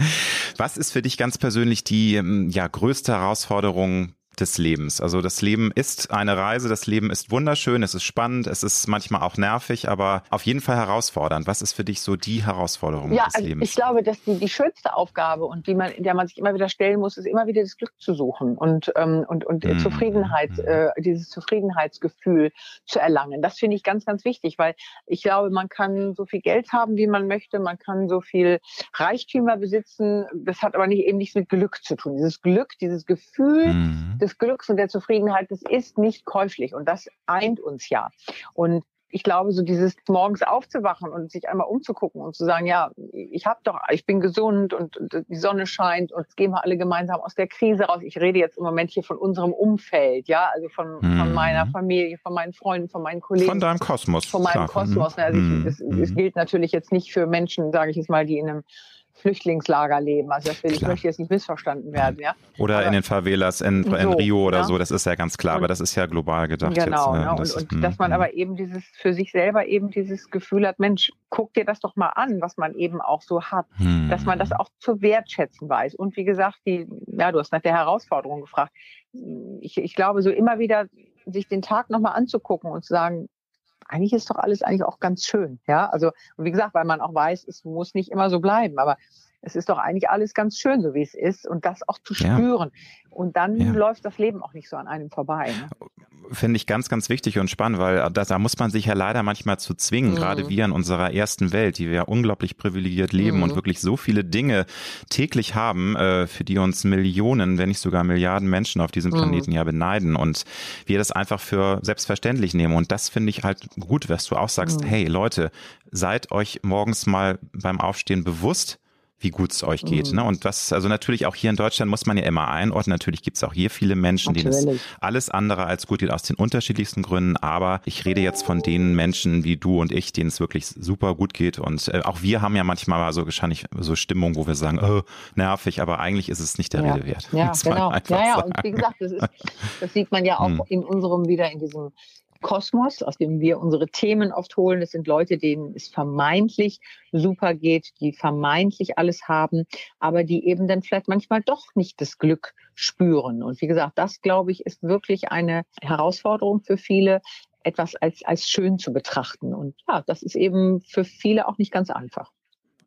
Was ist für dich ganz persönlich die ähm, ja, größte Herausforderung des Lebens. Also das Leben ist eine Reise, das Leben ist wunderschön, es ist spannend, es ist manchmal auch nervig, aber auf jeden Fall herausfordernd. Was ist für dich so die Herausforderung ja, des also Lebens? Ich glaube, dass die, die schönste Aufgabe und die man, der man sich immer wieder stellen muss, ist immer wieder das Glück zu suchen und, ähm, und, und mm. Zufriedenheit, mm. äh, dieses Zufriedenheitsgefühl zu erlangen. Das finde ich ganz, ganz wichtig, weil ich glaube, man kann so viel Geld haben, wie man möchte, man kann so viel Reichtümer besitzen, das hat aber nicht eben nichts mit Glück zu tun. Dieses Glück, dieses Gefühl, mm des Glücks und der Zufriedenheit, das ist nicht käuflich und das eint uns ja. Und ich glaube, so dieses morgens aufzuwachen und sich einmal umzugucken und zu sagen, ja, ich habe doch, ich bin gesund und, die Sonne scheint und jetzt gehen wir alle gemeinsam aus der Krise raus. Ich rede jetzt im Moment hier von unserem Umfeld, ja, also von, mhm. von meiner Familie, von meinen Freunden, von meinen Kollegen. Von deinem Kosmos. Von meinem klar. Kosmos. Also mhm. ich, es, es mhm. gilt natürlich jetzt nicht für Menschen, sage ich jetzt mal, die in einem Flüchtlingslager leben. Also das will, ich möchte jetzt nicht missverstanden werden. Ja? Oder aber in den Favelas in, in so, Rio oder ja? so, das ist ja ganz klar, und, aber das ist ja global gedacht. Genau, jetzt, ne? das und, und dass man hm, aber hm. eben dieses für sich selber eben dieses Gefühl hat, Mensch, guck dir das doch mal an, was man eben auch so hat, hm. dass man das auch zu wertschätzen weiß. Und wie gesagt, die, ja, du hast nach der Herausforderung gefragt. Ich, ich glaube, so immer wieder sich den Tag nochmal anzugucken und zu sagen, eigentlich ist doch alles eigentlich auch ganz schön. Ja, also, und wie gesagt, weil man auch weiß, es muss nicht immer so bleiben, aber es ist doch eigentlich alles ganz schön, so wie es ist und das auch zu spüren. Ja. Und dann ja. läuft das Leben auch nicht so an einem vorbei. Ne? Finde ich ganz, ganz wichtig und spannend, weil da, da muss man sich ja leider manchmal zu zwingen, mhm. gerade wir in unserer ersten Welt, die wir ja unglaublich privilegiert leben mhm. und wirklich so viele Dinge täglich haben, äh, für die uns Millionen, wenn nicht sogar Milliarden Menschen auf diesem mhm. Planeten mhm. ja beneiden und wir das einfach für selbstverständlich nehmen. Und das finde ich halt gut, dass du auch sagst, mhm. hey Leute, seid euch morgens mal beim Aufstehen bewusst, wie gut es euch geht. Mhm. Ne? Und was, also natürlich auch hier in Deutschland muss man ja immer einordnen. Natürlich gibt es auch hier viele Menschen, natürlich. denen es alles andere als gut geht, aus den unterschiedlichsten Gründen. Aber ich rede jetzt von den Menschen wie du und ich, denen es wirklich super gut geht. Und äh, auch wir haben ja manchmal so wahrscheinlich so Stimmung, wo wir sagen, oh, nervig, aber eigentlich ist es nicht der ja. Rede wert. Ja, genau. Ja, ja, und wie gesagt, das, ist, das sieht man ja auch hm. in unserem wieder in diesem Kosmos, aus dem wir unsere Themen oft holen. Das sind Leute, denen es vermeintlich super geht, die vermeintlich alles haben, aber die eben dann vielleicht manchmal doch nicht das Glück spüren. Und wie gesagt, das, glaube ich, ist wirklich eine Herausforderung für viele, etwas als, als schön zu betrachten. Und ja, das ist eben für viele auch nicht ganz einfach.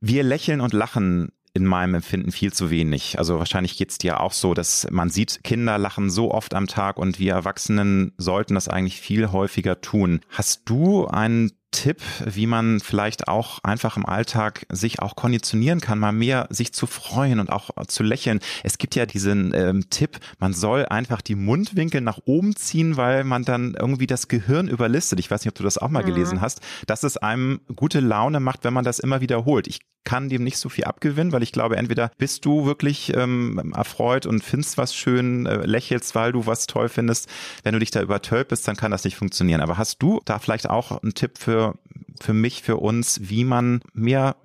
Wir lächeln und lachen in meinem Empfinden viel zu wenig. Also wahrscheinlich geht's dir auch so, dass man sieht, Kinder lachen so oft am Tag und wir Erwachsenen sollten das eigentlich viel häufiger tun. Hast du einen Tipp, wie man vielleicht auch einfach im Alltag sich auch konditionieren kann, mal mehr sich zu freuen und auch zu lächeln. Es gibt ja diesen ähm, Tipp, man soll einfach die Mundwinkel nach oben ziehen, weil man dann irgendwie das Gehirn überlistet. Ich weiß nicht, ob du das auch mal mhm. gelesen hast, dass es einem gute Laune macht, wenn man das immer wiederholt. Ich kann dem nicht so viel abgewinnen, weil ich glaube, entweder bist du wirklich ähm, erfreut und findest was schön, äh, lächelst, weil du was toll findest. Wenn du dich da übertölpest, dann kann das nicht funktionieren. Aber hast du da vielleicht auch einen Tipp für, für mich, für uns, wie man mehr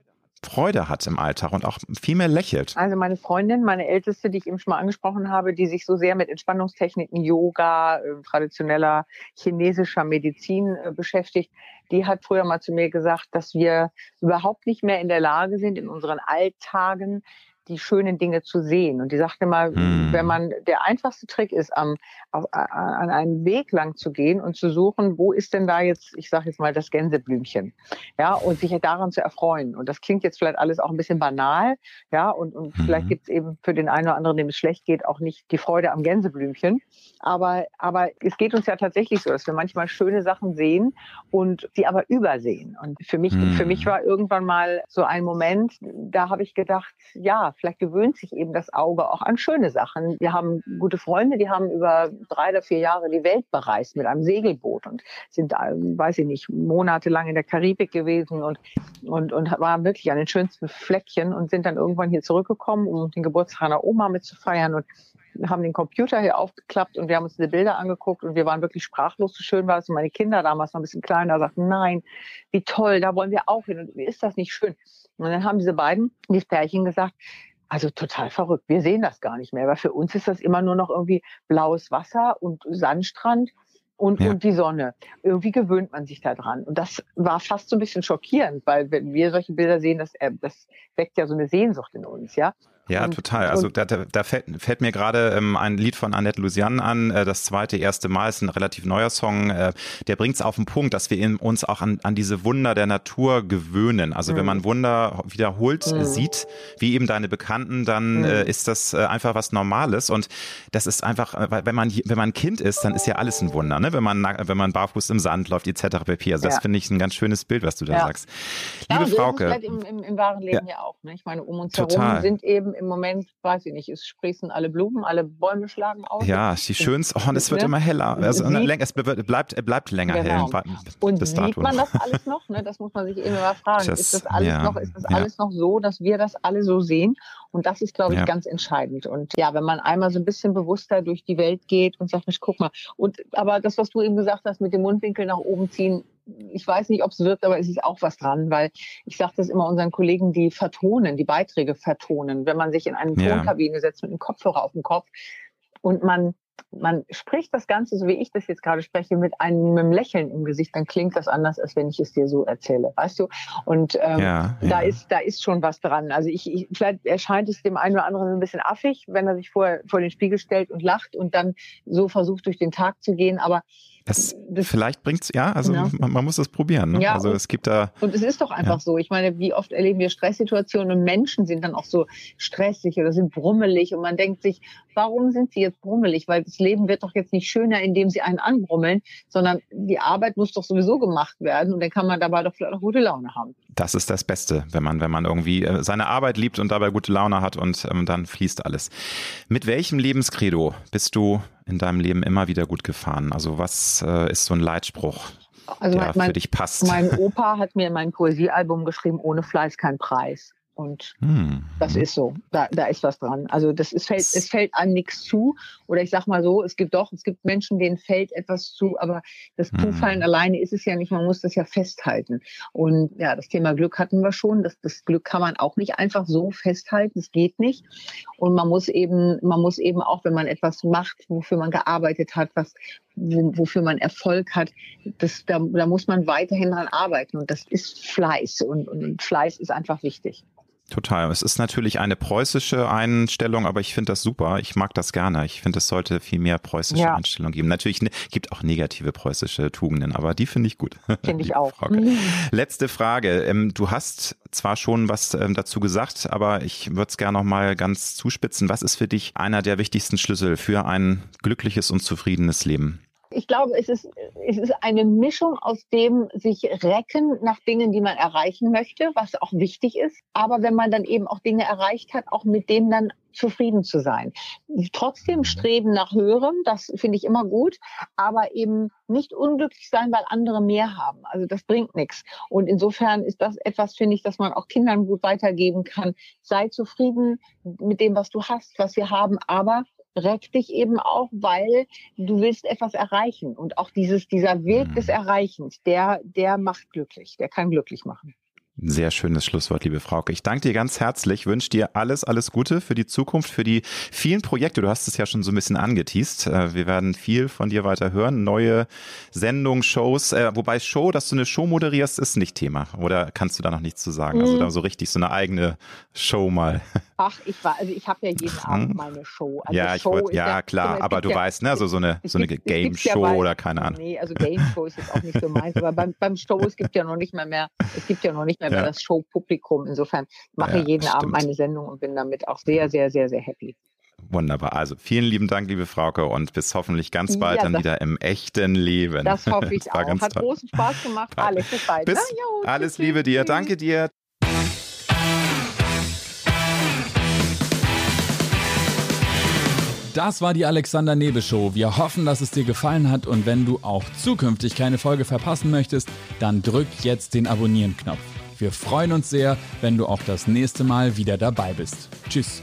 Freude hat im Alltag und auch viel mehr lächelt. Also meine Freundin, meine Älteste, die ich eben schon mal angesprochen habe, die sich so sehr mit Entspannungstechniken, Yoga, äh, traditioneller chinesischer Medizin äh, beschäftigt, die hat früher mal zu mir gesagt, dass wir überhaupt nicht mehr in der Lage sind, in unseren Alltagen die schönen Dinge zu sehen. Und die sagte mal, hm. wenn man, der einfachste Trick ist, am, auf, an einem Weg lang zu gehen und zu suchen, wo ist denn da jetzt, ich sage jetzt mal, das Gänseblümchen, ja, und sich daran zu erfreuen. Und das klingt jetzt vielleicht alles auch ein bisschen banal, ja, und, und mhm. vielleicht gibt es eben für den einen oder anderen, dem es schlecht geht, auch nicht die Freude am Gänseblümchen. Aber, aber es geht uns ja tatsächlich so, dass wir manchmal schöne Sachen sehen und sie aber übersehen. Und für mich, mhm. für mich war irgendwann mal so ein Moment, da habe ich gedacht, ja, vielleicht gewöhnt sich eben das Auge auch an schöne Sachen. Wir haben gute Freunde, die haben über drei oder vier Jahre die Welt bereist mit einem Segelboot und sind, weiß ich nicht, monatelang in der Karibik gewesen und, und, und waren wirklich an den schönsten Fleckchen und sind dann irgendwann hier zurückgekommen, um den Geburtstag einer Oma mitzufeiern und haben den Computer hier aufgeklappt und wir haben uns diese Bilder angeguckt und wir waren wirklich sprachlos, so schön war es. Und meine Kinder damals noch ein bisschen kleiner sagten, nein, wie toll, da wollen wir auch hin und wie ist das nicht schön? Und dann haben diese beiden, dieses Pärchen gesagt, also total verrückt. Wir sehen das gar nicht mehr, weil für uns ist das immer nur noch irgendwie blaues Wasser und Sandstrand und, ja. und die Sonne. Irgendwie gewöhnt man sich da dran. Und das war fast so ein bisschen schockierend, weil wenn wir solche Bilder sehen, das, äh, das weckt ja so eine Sehnsucht in uns, ja. Ja, und, total. Also da, da fällt, fällt mir gerade ähm, ein Lied von Annette Lusian an, äh, das zweite erste Mal ist ein relativ neuer Song. Äh, der bringt es auf den Punkt, dass wir uns auch an, an diese Wunder der Natur gewöhnen. Also mhm. wenn man Wunder wiederholt mhm. sieht, wie eben deine Bekannten, dann mhm. äh, ist das äh, einfach was Normales. Und das ist einfach, äh, wenn man wenn man ein Kind ist, dann ist ja alles ein Wunder, ne? Wenn man wenn man barfuß im Sand läuft etc. pp. Also das ja. finde ich ein ganz schönes Bild, was du da ja. sagst. Liebe ja, Frauke, halt im, im, im wahren Leben ja, auch. Ne? Ich meine, um uns Total. herum sind eben im Moment, weiß ich nicht, es sprießen alle Blumen, alle Bäume schlagen aus. Ja, die schönsten, oh, und es wird ne? immer heller. Also, sieht, es bleibt, bleibt länger genau. hell. Und sieht man das alles noch? Ne? Das muss man sich eben immer fragen. Das, ist das alles, ja, noch, ist das ja. alles noch so, dass wir das alle so sehen? Und das ist, glaube ich, ja. ganz entscheidend. Und ja, wenn man einmal so ein bisschen bewusster durch die Welt geht und sagt, Mensch, guck mal. Und aber das, was du eben gesagt hast, mit dem Mundwinkel nach oben ziehen, ich weiß nicht, ob es wirkt, aber es ist auch was dran, weil ich sage das immer unseren Kollegen, die vertonen, die Beiträge vertonen. Wenn man sich in eine Tonkabine ja. setzt mit einem Kopfhörer auf dem Kopf und man man spricht das Ganze, so wie ich das jetzt gerade spreche, mit einem, mit einem Lächeln im Gesicht, dann klingt das anders, als wenn ich es dir so erzähle, weißt du? Und ähm, ja, ja. da ist da ist schon was dran. Also ich, ich vielleicht erscheint es dem einen oder anderen ein bisschen affig, wenn er sich vor vor den Spiegel stellt und lacht und dann so versucht durch den Tag zu gehen, aber das, das vielleicht bringt's ja, also ja. Man, man, muss das probieren. Ne? Ja, also es gibt da und es ist doch einfach ja. so. Ich meine, wie oft erleben wir Stresssituationen und Menschen sind dann auch so stressig oder sind brummelig und man denkt sich, warum sind sie jetzt brummelig? Weil das Leben wird doch jetzt nicht schöner, indem sie einen anbrummeln, sondern die Arbeit muss doch sowieso gemacht werden und dann kann man dabei doch vielleicht auch gute Laune haben. Das ist das Beste, wenn man wenn man irgendwie äh, seine Arbeit liebt und dabei gute Laune hat und ähm, dann fließt alles. Mit welchem Lebenskredo bist du in deinem Leben immer wieder gut gefahren? Also was äh, ist so ein Leitspruch, also der mein, für dich passt? Mein Opa hat mir in meinem Poesiealbum geschrieben, ohne Fleiß kein Preis. Und hm. das ist so. Da, da ist was dran. Also das ist, fällt, es fällt an nichts zu. Oder ich sag mal so, es gibt doch, es gibt Menschen, denen fällt etwas zu, aber das hm. Zufallen alleine ist es ja nicht. Man muss das ja festhalten. Und ja, das Thema Glück hatten wir schon. Das, das Glück kann man auch nicht einfach so festhalten. Es geht nicht. Und man muss eben, man muss eben auch, wenn man etwas macht, wofür man gearbeitet hat, was wo, wofür man Erfolg hat, das, da, da muss man weiterhin dran arbeiten. Und das ist Fleiß. Und, und Fleiß ist einfach wichtig. Total. Es ist natürlich eine preußische Einstellung, aber ich finde das super. Ich mag das gerne. Ich finde, es sollte viel mehr preußische ja. Einstellungen geben. Natürlich ne, gibt auch negative preußische Tugenden, aber die finde ich gut. Finde ich auch. Letzte Frage. Ähm, du hast zwar schon was ähm, dazu gesagt, aber ich würde es gerne noch mal ganz zuspitzen. Was ist für dich einer der wichtigsten Schlüssel für ein glückliches und zufriedenes Leben? Ich glaube, es ist, es ist eine Mischung aus dem sich recken nach Dingen, die man erreichen möchte, was auch wichtig ist. Aber wenn man dann eben auch Dinge erreicht hat, auch mit dem dann zufrieden zu sein. Trotzdem streben nach höherem, das finde ich immer gut, aber eben nicht unglücklich sein, weil andere mehr haben. Also das bringt nichts. Und insofern ist das etwas, finde ich, dass man auch Kindern gut weitergeben kann. Sei zufrieden mit dem, was du hast, was wir haben, aber reck dich eben auch, weil du willst etwas erreichen. Und auch dieses, dieser Weg des mhm. Erreichens, der, der macht glücklich, der kann glücklich machen. Sehr schönes Schlusswort, liebe Frauke. Ich danke dir ganz herzlich, wünsche dir alles, alles Gute für die Zukunft, für die vielen Projekte. Du hast es ja schon so ein bisschen angeteased. Äh, wir werden viel von dir weiter hören. Neue Sendungen, Shows. Äh, wobei Show, dass du eine Show moderierst, ist nicht Thema. Oder kannst du da noch nichts zu sagen? Also mhm. da so richtig so eine eigene Show mal. Ach, ich war, also ich habe ja jeden Abend meine Show. Also ja, Show wollt, ja, ja, klar, immer, aber du ja, weißt, ne, also so eine, so eine Game-Show ja oder keine Ahnung. Nee, also Game-Show ist jetzt auch nicht so meins, aber beim, beim Show, es gibt ja noch nicht mehr mehr, es gibt ja noch nicht mehr, mehr das Show-Publikum. Insofern mache ich jeden Abend meine Sendung und bin damit auch sehr, sehr, sehr, sehr happy. Wunderbar. Also vielen lieben Dank, liebe Frauke, und bis hoffentlich ganz bald ja, dann wieder im echten Leben. Das hoffe ich auch. Hat toll. großen Spaß gemacht. Alles bis bald. Bis, jo, alles tschüss, Liebe dir. Danke dir. Das war die Alexander Nebe Show. Wir hoffen, dass es dir gefallen hat und wenn du auch zukünftig keine Folge verpassen möchtest, dann drück jetzt den Abonnieren-Knopf. Wir freuen uns sehr, wenn du auch das nächste Mal wieder dabei bist. Tschüss.